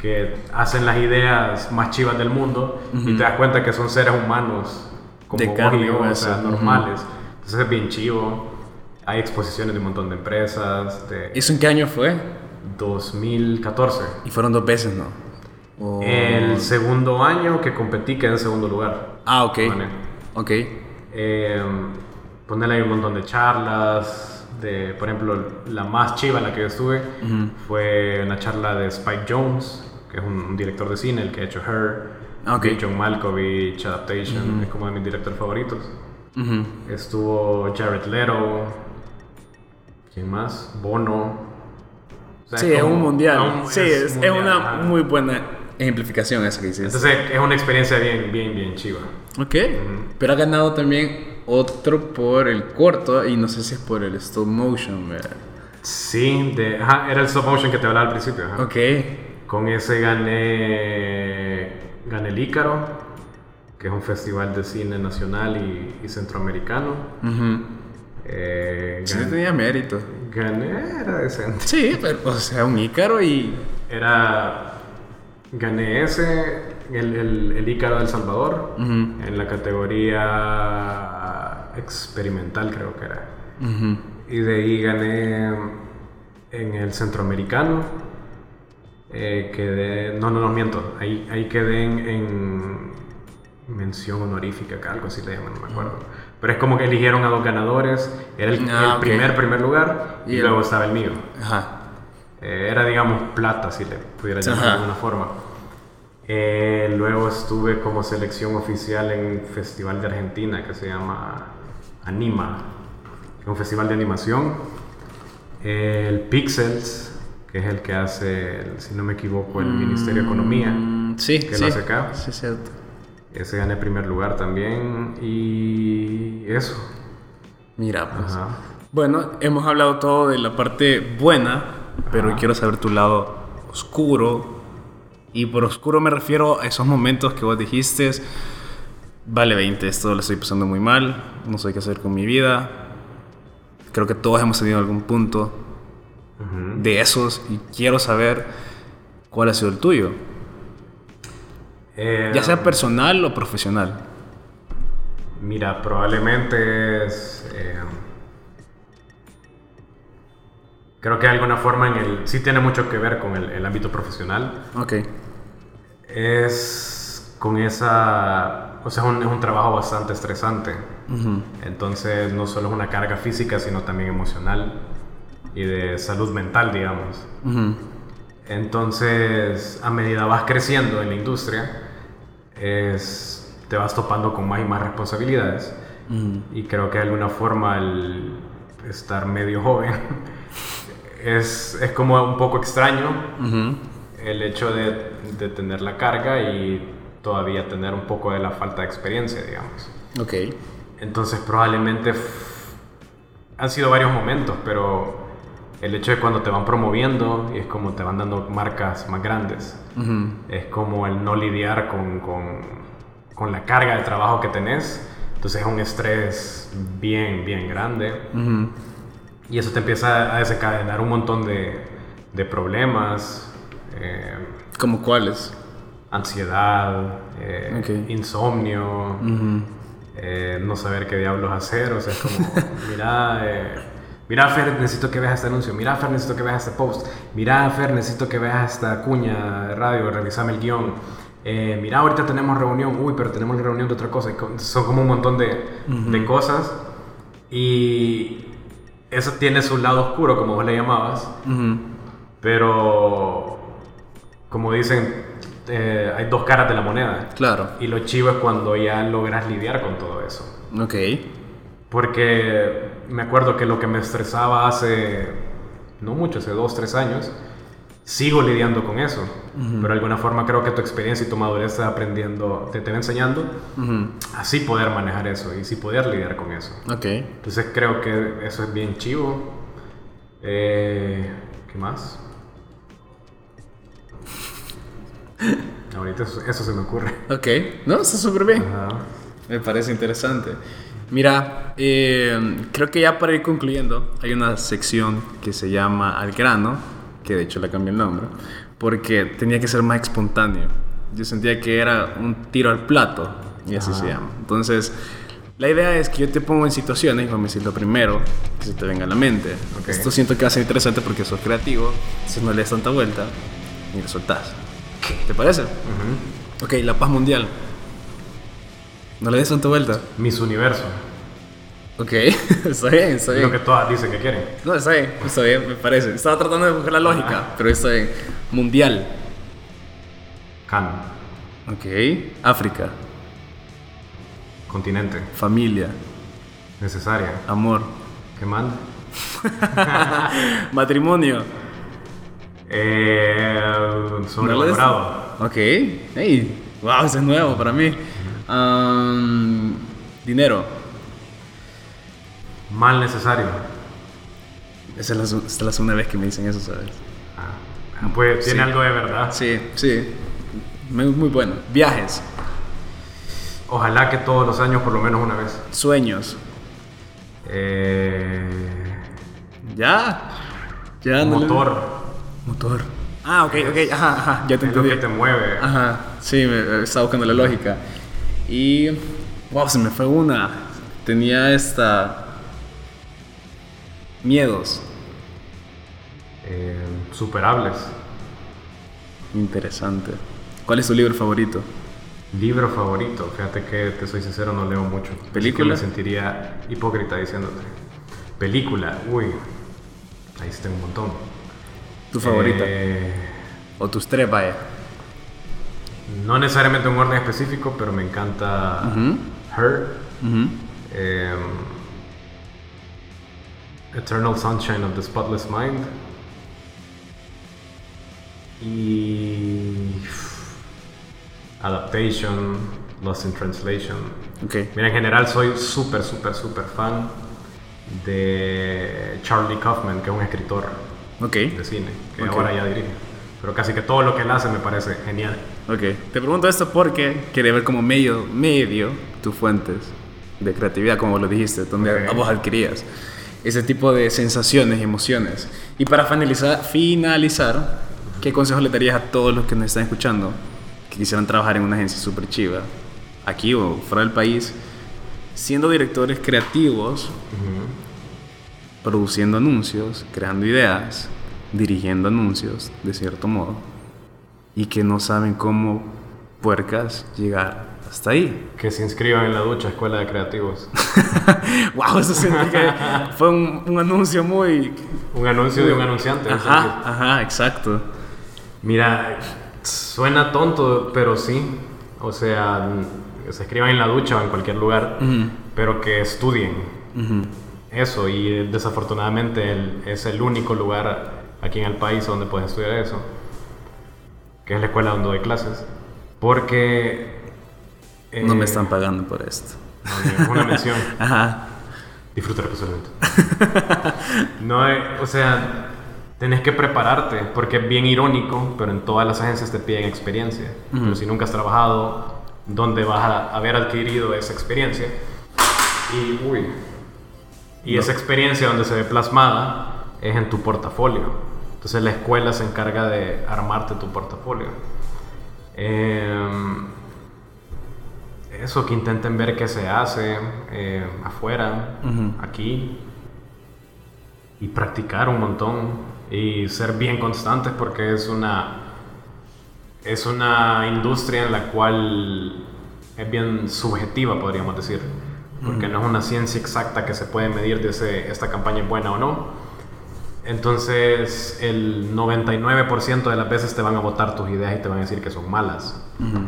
[SPEAKER 1] que hacen las ideas más chivas del mundo, y te das cuenta que son seres humanos como
[SPEAKER 2] De
[SPEAKER 1] vos
[SPEAKER 2] carne
[SPEAKER 1] y
[SPEAKER 2] y
[SPEAKER 1] yo, o sea, normales. Entonces es bien chivo. Hay exposiciones de un montón de empresas, de
[SPEAKER 2] ¿Eso en qué año fue?
[SPEAKER 1] 2014.
[SPEAKER 2] Y fueron dos veces, ¿no? O-
[SPEAKER 1] El segundo año que competí quedé en segundo lugar.
[SPEAKER 2] Ah, ok.
[SPEAKER 1] Gané.
[SPEAKER 2] Ok.
[SPEAKER 1] Eh, ponerle ahí un montón de charlas. De, por ejemplo, la más chiva en la que yo estuve
[SPEAKER 2] Ujú.
[SPEAKER 1] fue una charla de Spike Jones, que es un, un director de cine, el que ha hecho Her,
[SPEAKER 2] Ah, ok.
[SPEAKER 1] de John Malkovich, Adaptation, es como de mis directores favoritos.
[SPEAKER 2] Ujú.
[SPEAKER 1] Estuvo Jared Leto, ¿quién más? Bono. O sea,
[SPEAKER 2] Sí, es
[SPEAKER 1] como-
[SPEAKER 2] un mundial.
[SPEAKER 1] un-
[SPEAKER 2] sí, es, es
[SPEAKER 1] mundial,
[SPEAKER 2] una muy buena ejemplificación esa que hiciste.
[SPEAKER 1] Entonces es una experiencia bien, bien, bien chiva.
[SPEAKER 2] ok. Pero ha ganado también otro por el corto y no sé si es por el stop motion, ¿verdad?
[SPEAKER 1] Sí, de, ajá, era el stop motion que te hablaba al principio. ajá.
[SPEAKER 2] Ok.
[SPEAKER 1] Con ese gané, gané el Ícaro, que es un festival de cine nacional y, y centroamericano.
[SPEAKER 2] Ujú.
[SPEAKER 1] Eh,
[SPEAKER 2] Sí, tenía mérito.
[SPEAKER 1] gané, era decente.
[SPEAKER 2] Sí, pero, o sea, un ícaro y.
[SPEAKER 1] Era, gané ese, el, el, el Ícaro del Salvador, en la categoría experimental creo que era. Y de ahí gané en el centroamericano. Eh, quedé, no, no, no miento, ahí, ahí quedé en, en mención honorífica, algo así le llaman, no me acuerdo. Pero es como que eligieron a dos ganadores, era el,
[SPEAKER 2] Ah,
[SPEAKER 1] el
[SPEAKER 2] ok.
[SPEAKER 1] primer, primer lugar y,
[SPEAKER 2] Y el-
[SPEAKER 1] luego estaba el mío.
[SPEAKER 2] Ajá.
[SPEAKER 1] Eh, era, digamos, plata, si le pudiera llamar
[SPEAKER 2] Ajá.
[SPEAKER 1] de alguna forma. Eh, luego estuve como selección oficial en un festival de Argentina que se llama Anima, que es un festival de animación. Eh, el Pixels, que es el que hace, el- si no me equivoco, el Ministerio de Economía.
[SPEAKER 2] Mm, sí,
[SPEAKER 1] que
[SPEAKER 2] sí.
[SPEAKER 1] lo hace acá.
[SPEAKER 2] Sí, cierto.
[SPEAKER 1] Ese gané primer lugar también. Y eso.
[SPEAKER 2] Mira, pues.
[SPEAKER 1] Ajá.
[SPEAKER 2] Bueno, hemos hablado todo de la parte buena, pero
[SPEAKER 1] Ajá.
[SPEAKER 2] quiero saber tu lado oscuro. Y por oscuro me refiero a esos momentos que vos dijiste, vale 20, esto lo estoy pasando muy mal, no sé qué hacer con mi vida. Creo que todos hemos tenido algún punto de esos y quiero saber cuál ha sido el tuyo.
[SPEAKER 1] Eh,
[SPEAKER 2] Ya sea personal o profesional.
[SPEAKER 1] Mira, probablemente es. eh, creo que de alguna forma en el. Sí tiene mucho que ver con el, el ámbito profesional.
[SPEAKER 2] Ok.
[SPEAKER 1] Es con esa. O sea, es un, es un trabajo bastante estresante. Entonces, no solo es una carga física, sino también emocional y de salud mental, digamos. Entonces, a medida vas creciendo en la industria, es, te vas topando con más y más responsabilidades.
[SPEAKER 2] Ujú.
[SPEAKER 1] Y creo que de alguna forma el estar medio joven [LAUGHS] es, es como un poco extraño el hecho de, de tener la carga y todavía tener un poco de la falta de experiencia, digamos.
[SPEAKER 2] Ok.
[SPEAKER 1] Entonces probablemente han sido varios momentos, pero el hecho de cuando te van promoviendo y es como te van dando marcas más grandes, es como el no lidiar con, con, con la carga de trabajo que tenés. Entonces es un estrés bien, bien grande. Y eso te empieza a desencadenar un montón de, de problemas, eh,
[SPEAKER 2] ¿Como cuáles?
[SPEAKER 1] ansiedad, eh, insomnio, eh, no saber qué diablos hacer. O sea, es como, [LAUGHS] mira, mira, Fer, necesito que veas este anuncio. Mira, Fer, necesito que veas este post. Mira, Fer, necesito que veas esta cuña de radio, revisame el guion. Eh, mira, ahorita tenemos reunión. Uy, pero tenemos reunión de otra cosa. Son como un montón de, de cosas. Y eso tiene su lado oscuro, como vos le llamabas. Pero, como dicen, eh, hay dos caras de la moneda.
[SPEAKER 2] Claro.
[SPEAKER 1] Y lo chivo es cuando ya logras lidiar con todo eso.
[SPEAKER 2] Ok.
[SPEAKER 1] Porque me acuerdo que lo que me estresaba hace, no mucho, hace dos, tres años, sigo lidiando con eso. Pero de alguna forma creo que tu experiencia y tu madurez va aprendiendo, te, te va enseñando
[SPEAKER 2] Ujú.
[SPEAKER 1] así poder manejar eso y sí poder lidiar con eso.
[SPEAKER 2] Ok.
[SPEAKER 1] Entonces creo que eso es bien chivo. Eh, ¿Qué más? [LAUGHS] Ahorita eso, eso se me ocurre.
[SPEAKER 2] Ok. No, está súper bien.
[SPEAKER 1] Ajá.
[SPEAKER 2] Me parece interesante. Mira, eh, creo que ya para ir concluyendo, hay una sección que se llama Al grano, que de hecho le cambié el nombre, porque tenía que ser más espontáneo. Yo sentía que era un tiro al plato, y así se llama. Entonces, la idea es que yo te pongo en situaciones, vamos a decir lo primero que se te venga a la mente.
[SPEAKER 1] Ok.
[SPEAKER 2] Esto siento que va a ser interesante porque sos creativo, si no le das tanta vuelta y le soltás. ¿Te parece?
[SPEAKER 1] Ujú.
[SPEAKER 2] Ok, la paz mundial. No le des tanta vuelta.
[SPEAKER 1] Miss Universo.
[SPEAKER 2] Ok, [LAUGHS] está bien, está
[SPEAKER 1] Es lo
[SPEAKER 2] bien.
[SPEAKER 1] que todas dicen que quieren.
[SPEAKER 2] No, está bien, está bien, me parece. Estaba tratando de buscar la lógica, pero está bien. Mundial.
[SPEAKER 1] Can.
[SPEAKER 2] Ok. África.
[SPEAKER 1] Continente.
[SPEAKER 2] Familia.
[SPEAKER 1] Necesaria.
[SPEAKER 2] Amor.
[SPEAKER 1] ¿Qué manda? [LAUGHS]
[SPEAKER 2] Matrimonio.
[SPEAKER 1] Eh,
[SPEAKER 2] ¿No des-
[SPEAKER 1] sobrevalorado.
[SPEAKER 2] Ok. Hey, wow, ese es nuevo para mí. Am, dinero.
[SPEAKER 1] Mal necesario.
[SPEAKER 2] Esa es, la, esta es la segunda vez que me dicen eso, ¿sabes?
[SPEAKER 1] Ah, pues tiene
[SPEAKER 2] Sí.
[SPEAKER 1] algo de verdad.
[SPEAKER 2] Sí, sí. Muy, muy bueno. Viajes.
[SPEAKER 1] Ojalá que todos los años por lo menos una vez.
[SPEAKER 2] Sueños.
[SPEAKER 1] Eh,
[SPEAKER 2] Ya. Ya,
[SPEAKER 1] motor.
[SPEAKER 2] Motor. Ah, ok, ok, ajá, ajá, ya te
[SPEAKER 1] Es lo
[SPEAKER 2] entendí.
[SPEAKER 1] que te mueve.
[SPEAKER 2] Ajá, sí, me, me estaba buscando la lógica. Y. Wow, se me fue una. Tenía esta. Miedos.
[SPEAKER 1] Eh, superables.
[SPEAKER 2] Interesante. ¿Cuál es tu libro favorito?
[SPEAKER 1] Libro favorito, fíjate que te soy sincero, no leo mucho.
[SPEAKER 2] ¿Película?
[SPEAKER 1] me sentiría hipócrita diciéndote. Película, uy, ahí tengo un montón.
[SPEAKER 2] ¿Tu favorita?
[SPEAKER 1] Eh,
[SPEAKER 2] O tus tres, vaya.
[SPEAKER 1] No necesariamente un orden específico, pero me encanta. Her, em, Eternal Sunshine of the Spotless Mind y Adaptation, Lost in Translation.
[SPEAKER 2] Ok.
[SPEAKER 1] Mira, en general soy súper, súper, súper fan de Charlie Kaufman, que es un escritor
[SPEAKER 2] Ok.
[SPEAKER 1] de cine, que ahora ya dirige. Pero casi que todo lo que él hace me parece genial.
[SPEAKER 2] Ok. Te pregunto esto porque quería ver como medio, medio tus fuentes de creatividad, como lo dijiste, donde
[SPEAKER 1] Ok.
[SPEAKER 2] vos adquirías ese tipo de sensaciones y emociones. Y para finalizar, finalizar, ¿qué consejo le darías a todos los que nos están escuchando que quisieran trabajar en una agencia super chiva, aquí o fuera del país, siendo directores creativos, produciendo anuncios, creando ideas, dirigiendo anuncios, de cierto modo, y que no saben cómo puercas llegar hasta ahí.
[SPEAKER 1] Que se inscriban en la ducha Escuela de Creativos. [LAUGHS]
[SPEAKER 2] wow, eso sentí que fue un, un anuncio muy...
[SPEAKER 1] Un anuncio de un anunciante.
[SPEAKER 2] Ajá, ajá, exacto.
[SPEAKER 1] Mira, suena tonto, pero sí. O sea, se escriban en la ducha o en cualquier lugar,
[SPEAKER 2] Ujú,
[SPEAKER 1] pero que estudien
[SPEAKER 2] ujú.
[SPEAKER 1] eso. Y desafortunadamente el- es el único lugar aquí en el país donde puedes estudiar eso, que es la escuela donde doy clases. Porque...
[SPEAKER 2] No me
[SPEAKER 1] eh,
[SPEAKER 2] están pagando por esto.
[SPEAKER 1] no, es una mención. [LAUGHS]
[SPEAKER 2] Ajá.
[SPEAKER 1] Disfruta responsablemente. [LAUGHS] no, eh, o sea, tenés que prepararte, porque es bien irónico, pero en todas las agencias te piden experiencia. Pero si nunca has trabajado, ¿dónde vas a haber adquirido esa experiencia? Y, uy, y esa experiencia donde se ve plasmada es en tu portafolio. Entonces la escuela se encarga de armarte tu portafolio. Em, eso, que intenten ver qué se hace eh, afuera,
[SPEAKER 2] Ujú.
[SPEAKER 1] aquí, y practicar un montón y ser bien constantes porque es una, es una industria en la cual es bien subjetiva, podríamos decir, porque no es una ciencia exacta que se puede medir de ese- esta campaña es buena o no. Entonces, el 99% de las veces te van a votar tus ideas y te van a decir que son malas.
[SPEAKER 2] Ujú.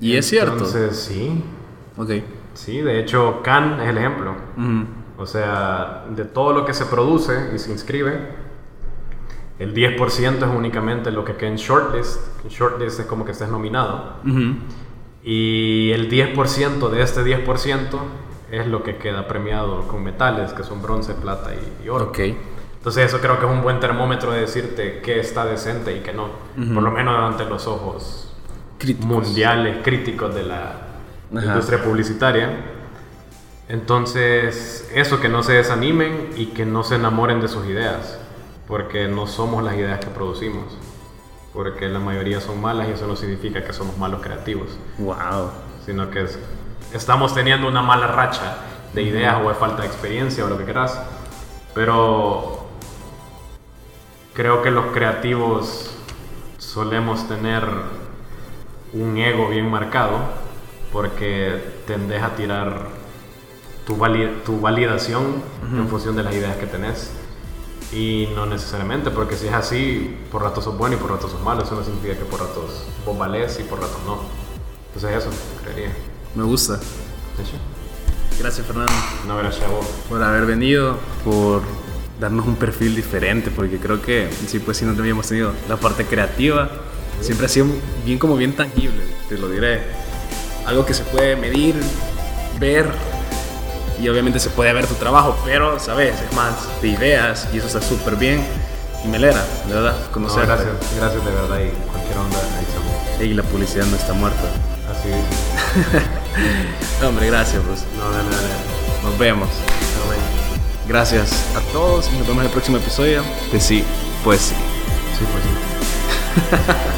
[SPEAKER 2] Y es cierto.
[SPEAKER 1] Entonces, sí,
[SPEAKER 2] Ok.
[SPEAKER 1] sí, de hecho, Khan es el ejemplo.
[SPEAKER 2] Ujú.
[SPEAKER 1] O sea, de todo lo que se produce y se inscribe, el 10% es únicamente lo que queda en shortlist. Shortlist es como que estés nominado.
[SPEAKER 2] Ujú.
[SPEAKER 1] Y el 10% de este 10% es lo que queda premiado con metales, que son bronce, plata y, y oro.
[SPEAKER 2] Ok.
[SPEAKER 1] Entonces eso creo que es un buen termómetro de decirte qué está decente y qué no.
[SPEAKER 2] Ujú.
[SPEAKER 1] Por lo menos ante los ojos
[SPEAKER 2] Críticos.
[SPEAKER 1] mundiales críticos de la
[SPEAKER 2] Ajá.
[SPEAKER 1] industria publicitaria. Entonces, eso, que no se desanimen y que no se enamoren de sus ideas, porque no somos las ideas que producimos, porque la mayoría son malas y eso no significa que somos malos creativos,
[SPEAKER 2] Wow.
[SPEAKER 1] sino que es- estamos teniendo una mala racha de ideas o de falta de experiencia o lo que quieras, pero creo que los creativos solemos tener un ego bien marcado porque tendés a tirar tu, vali- tu validación en función de las ideas que tenés. Y no necesariamente, porque si es así, por ratos sos bueno y por ratos sos malo. Eso no significa que por ratos vos valés y por ratos no. Entonces eso, creería.
[SPEAKER 2] Me gusta. Gracias, Fernando.
[SPEAKER 1] No, gracias a vos.
[SPEAKER 2] por haber venido, por darnos un perfil diferente, porque creo que sí, pues sí, no habíamos tenido la parte creativa. Siempre ha sido bien como bien tangible, te lo diré. Algo que se puede medir, ver, y obviamente se puede ver tu trabajo, pero, ¿sabes? Es más de ideas, y eso está súper bien. Y me alegra, de verdad,
[SPEAKER 1] No,
[SPEAKER 2] conocerte.
[SPEAKER 1] gracias, gracias de verdad y cualquier onda, ahí estamos.
[SPEAKER 2] Y la publicidad no está muerta.
[SPEAKER 1] Así dice. [LAUGHS]
[SPEAKER 2] No, hombre, gracias, pues.
[SPEAKER 1] No, dale, dale.
[SPEAKER 2] Nos vemos. Gracias a todos y nos vemos en el próximo episodio de Sí, pues sí.
[SPEAKER 1] Sí, pues sí. [LAUGHS]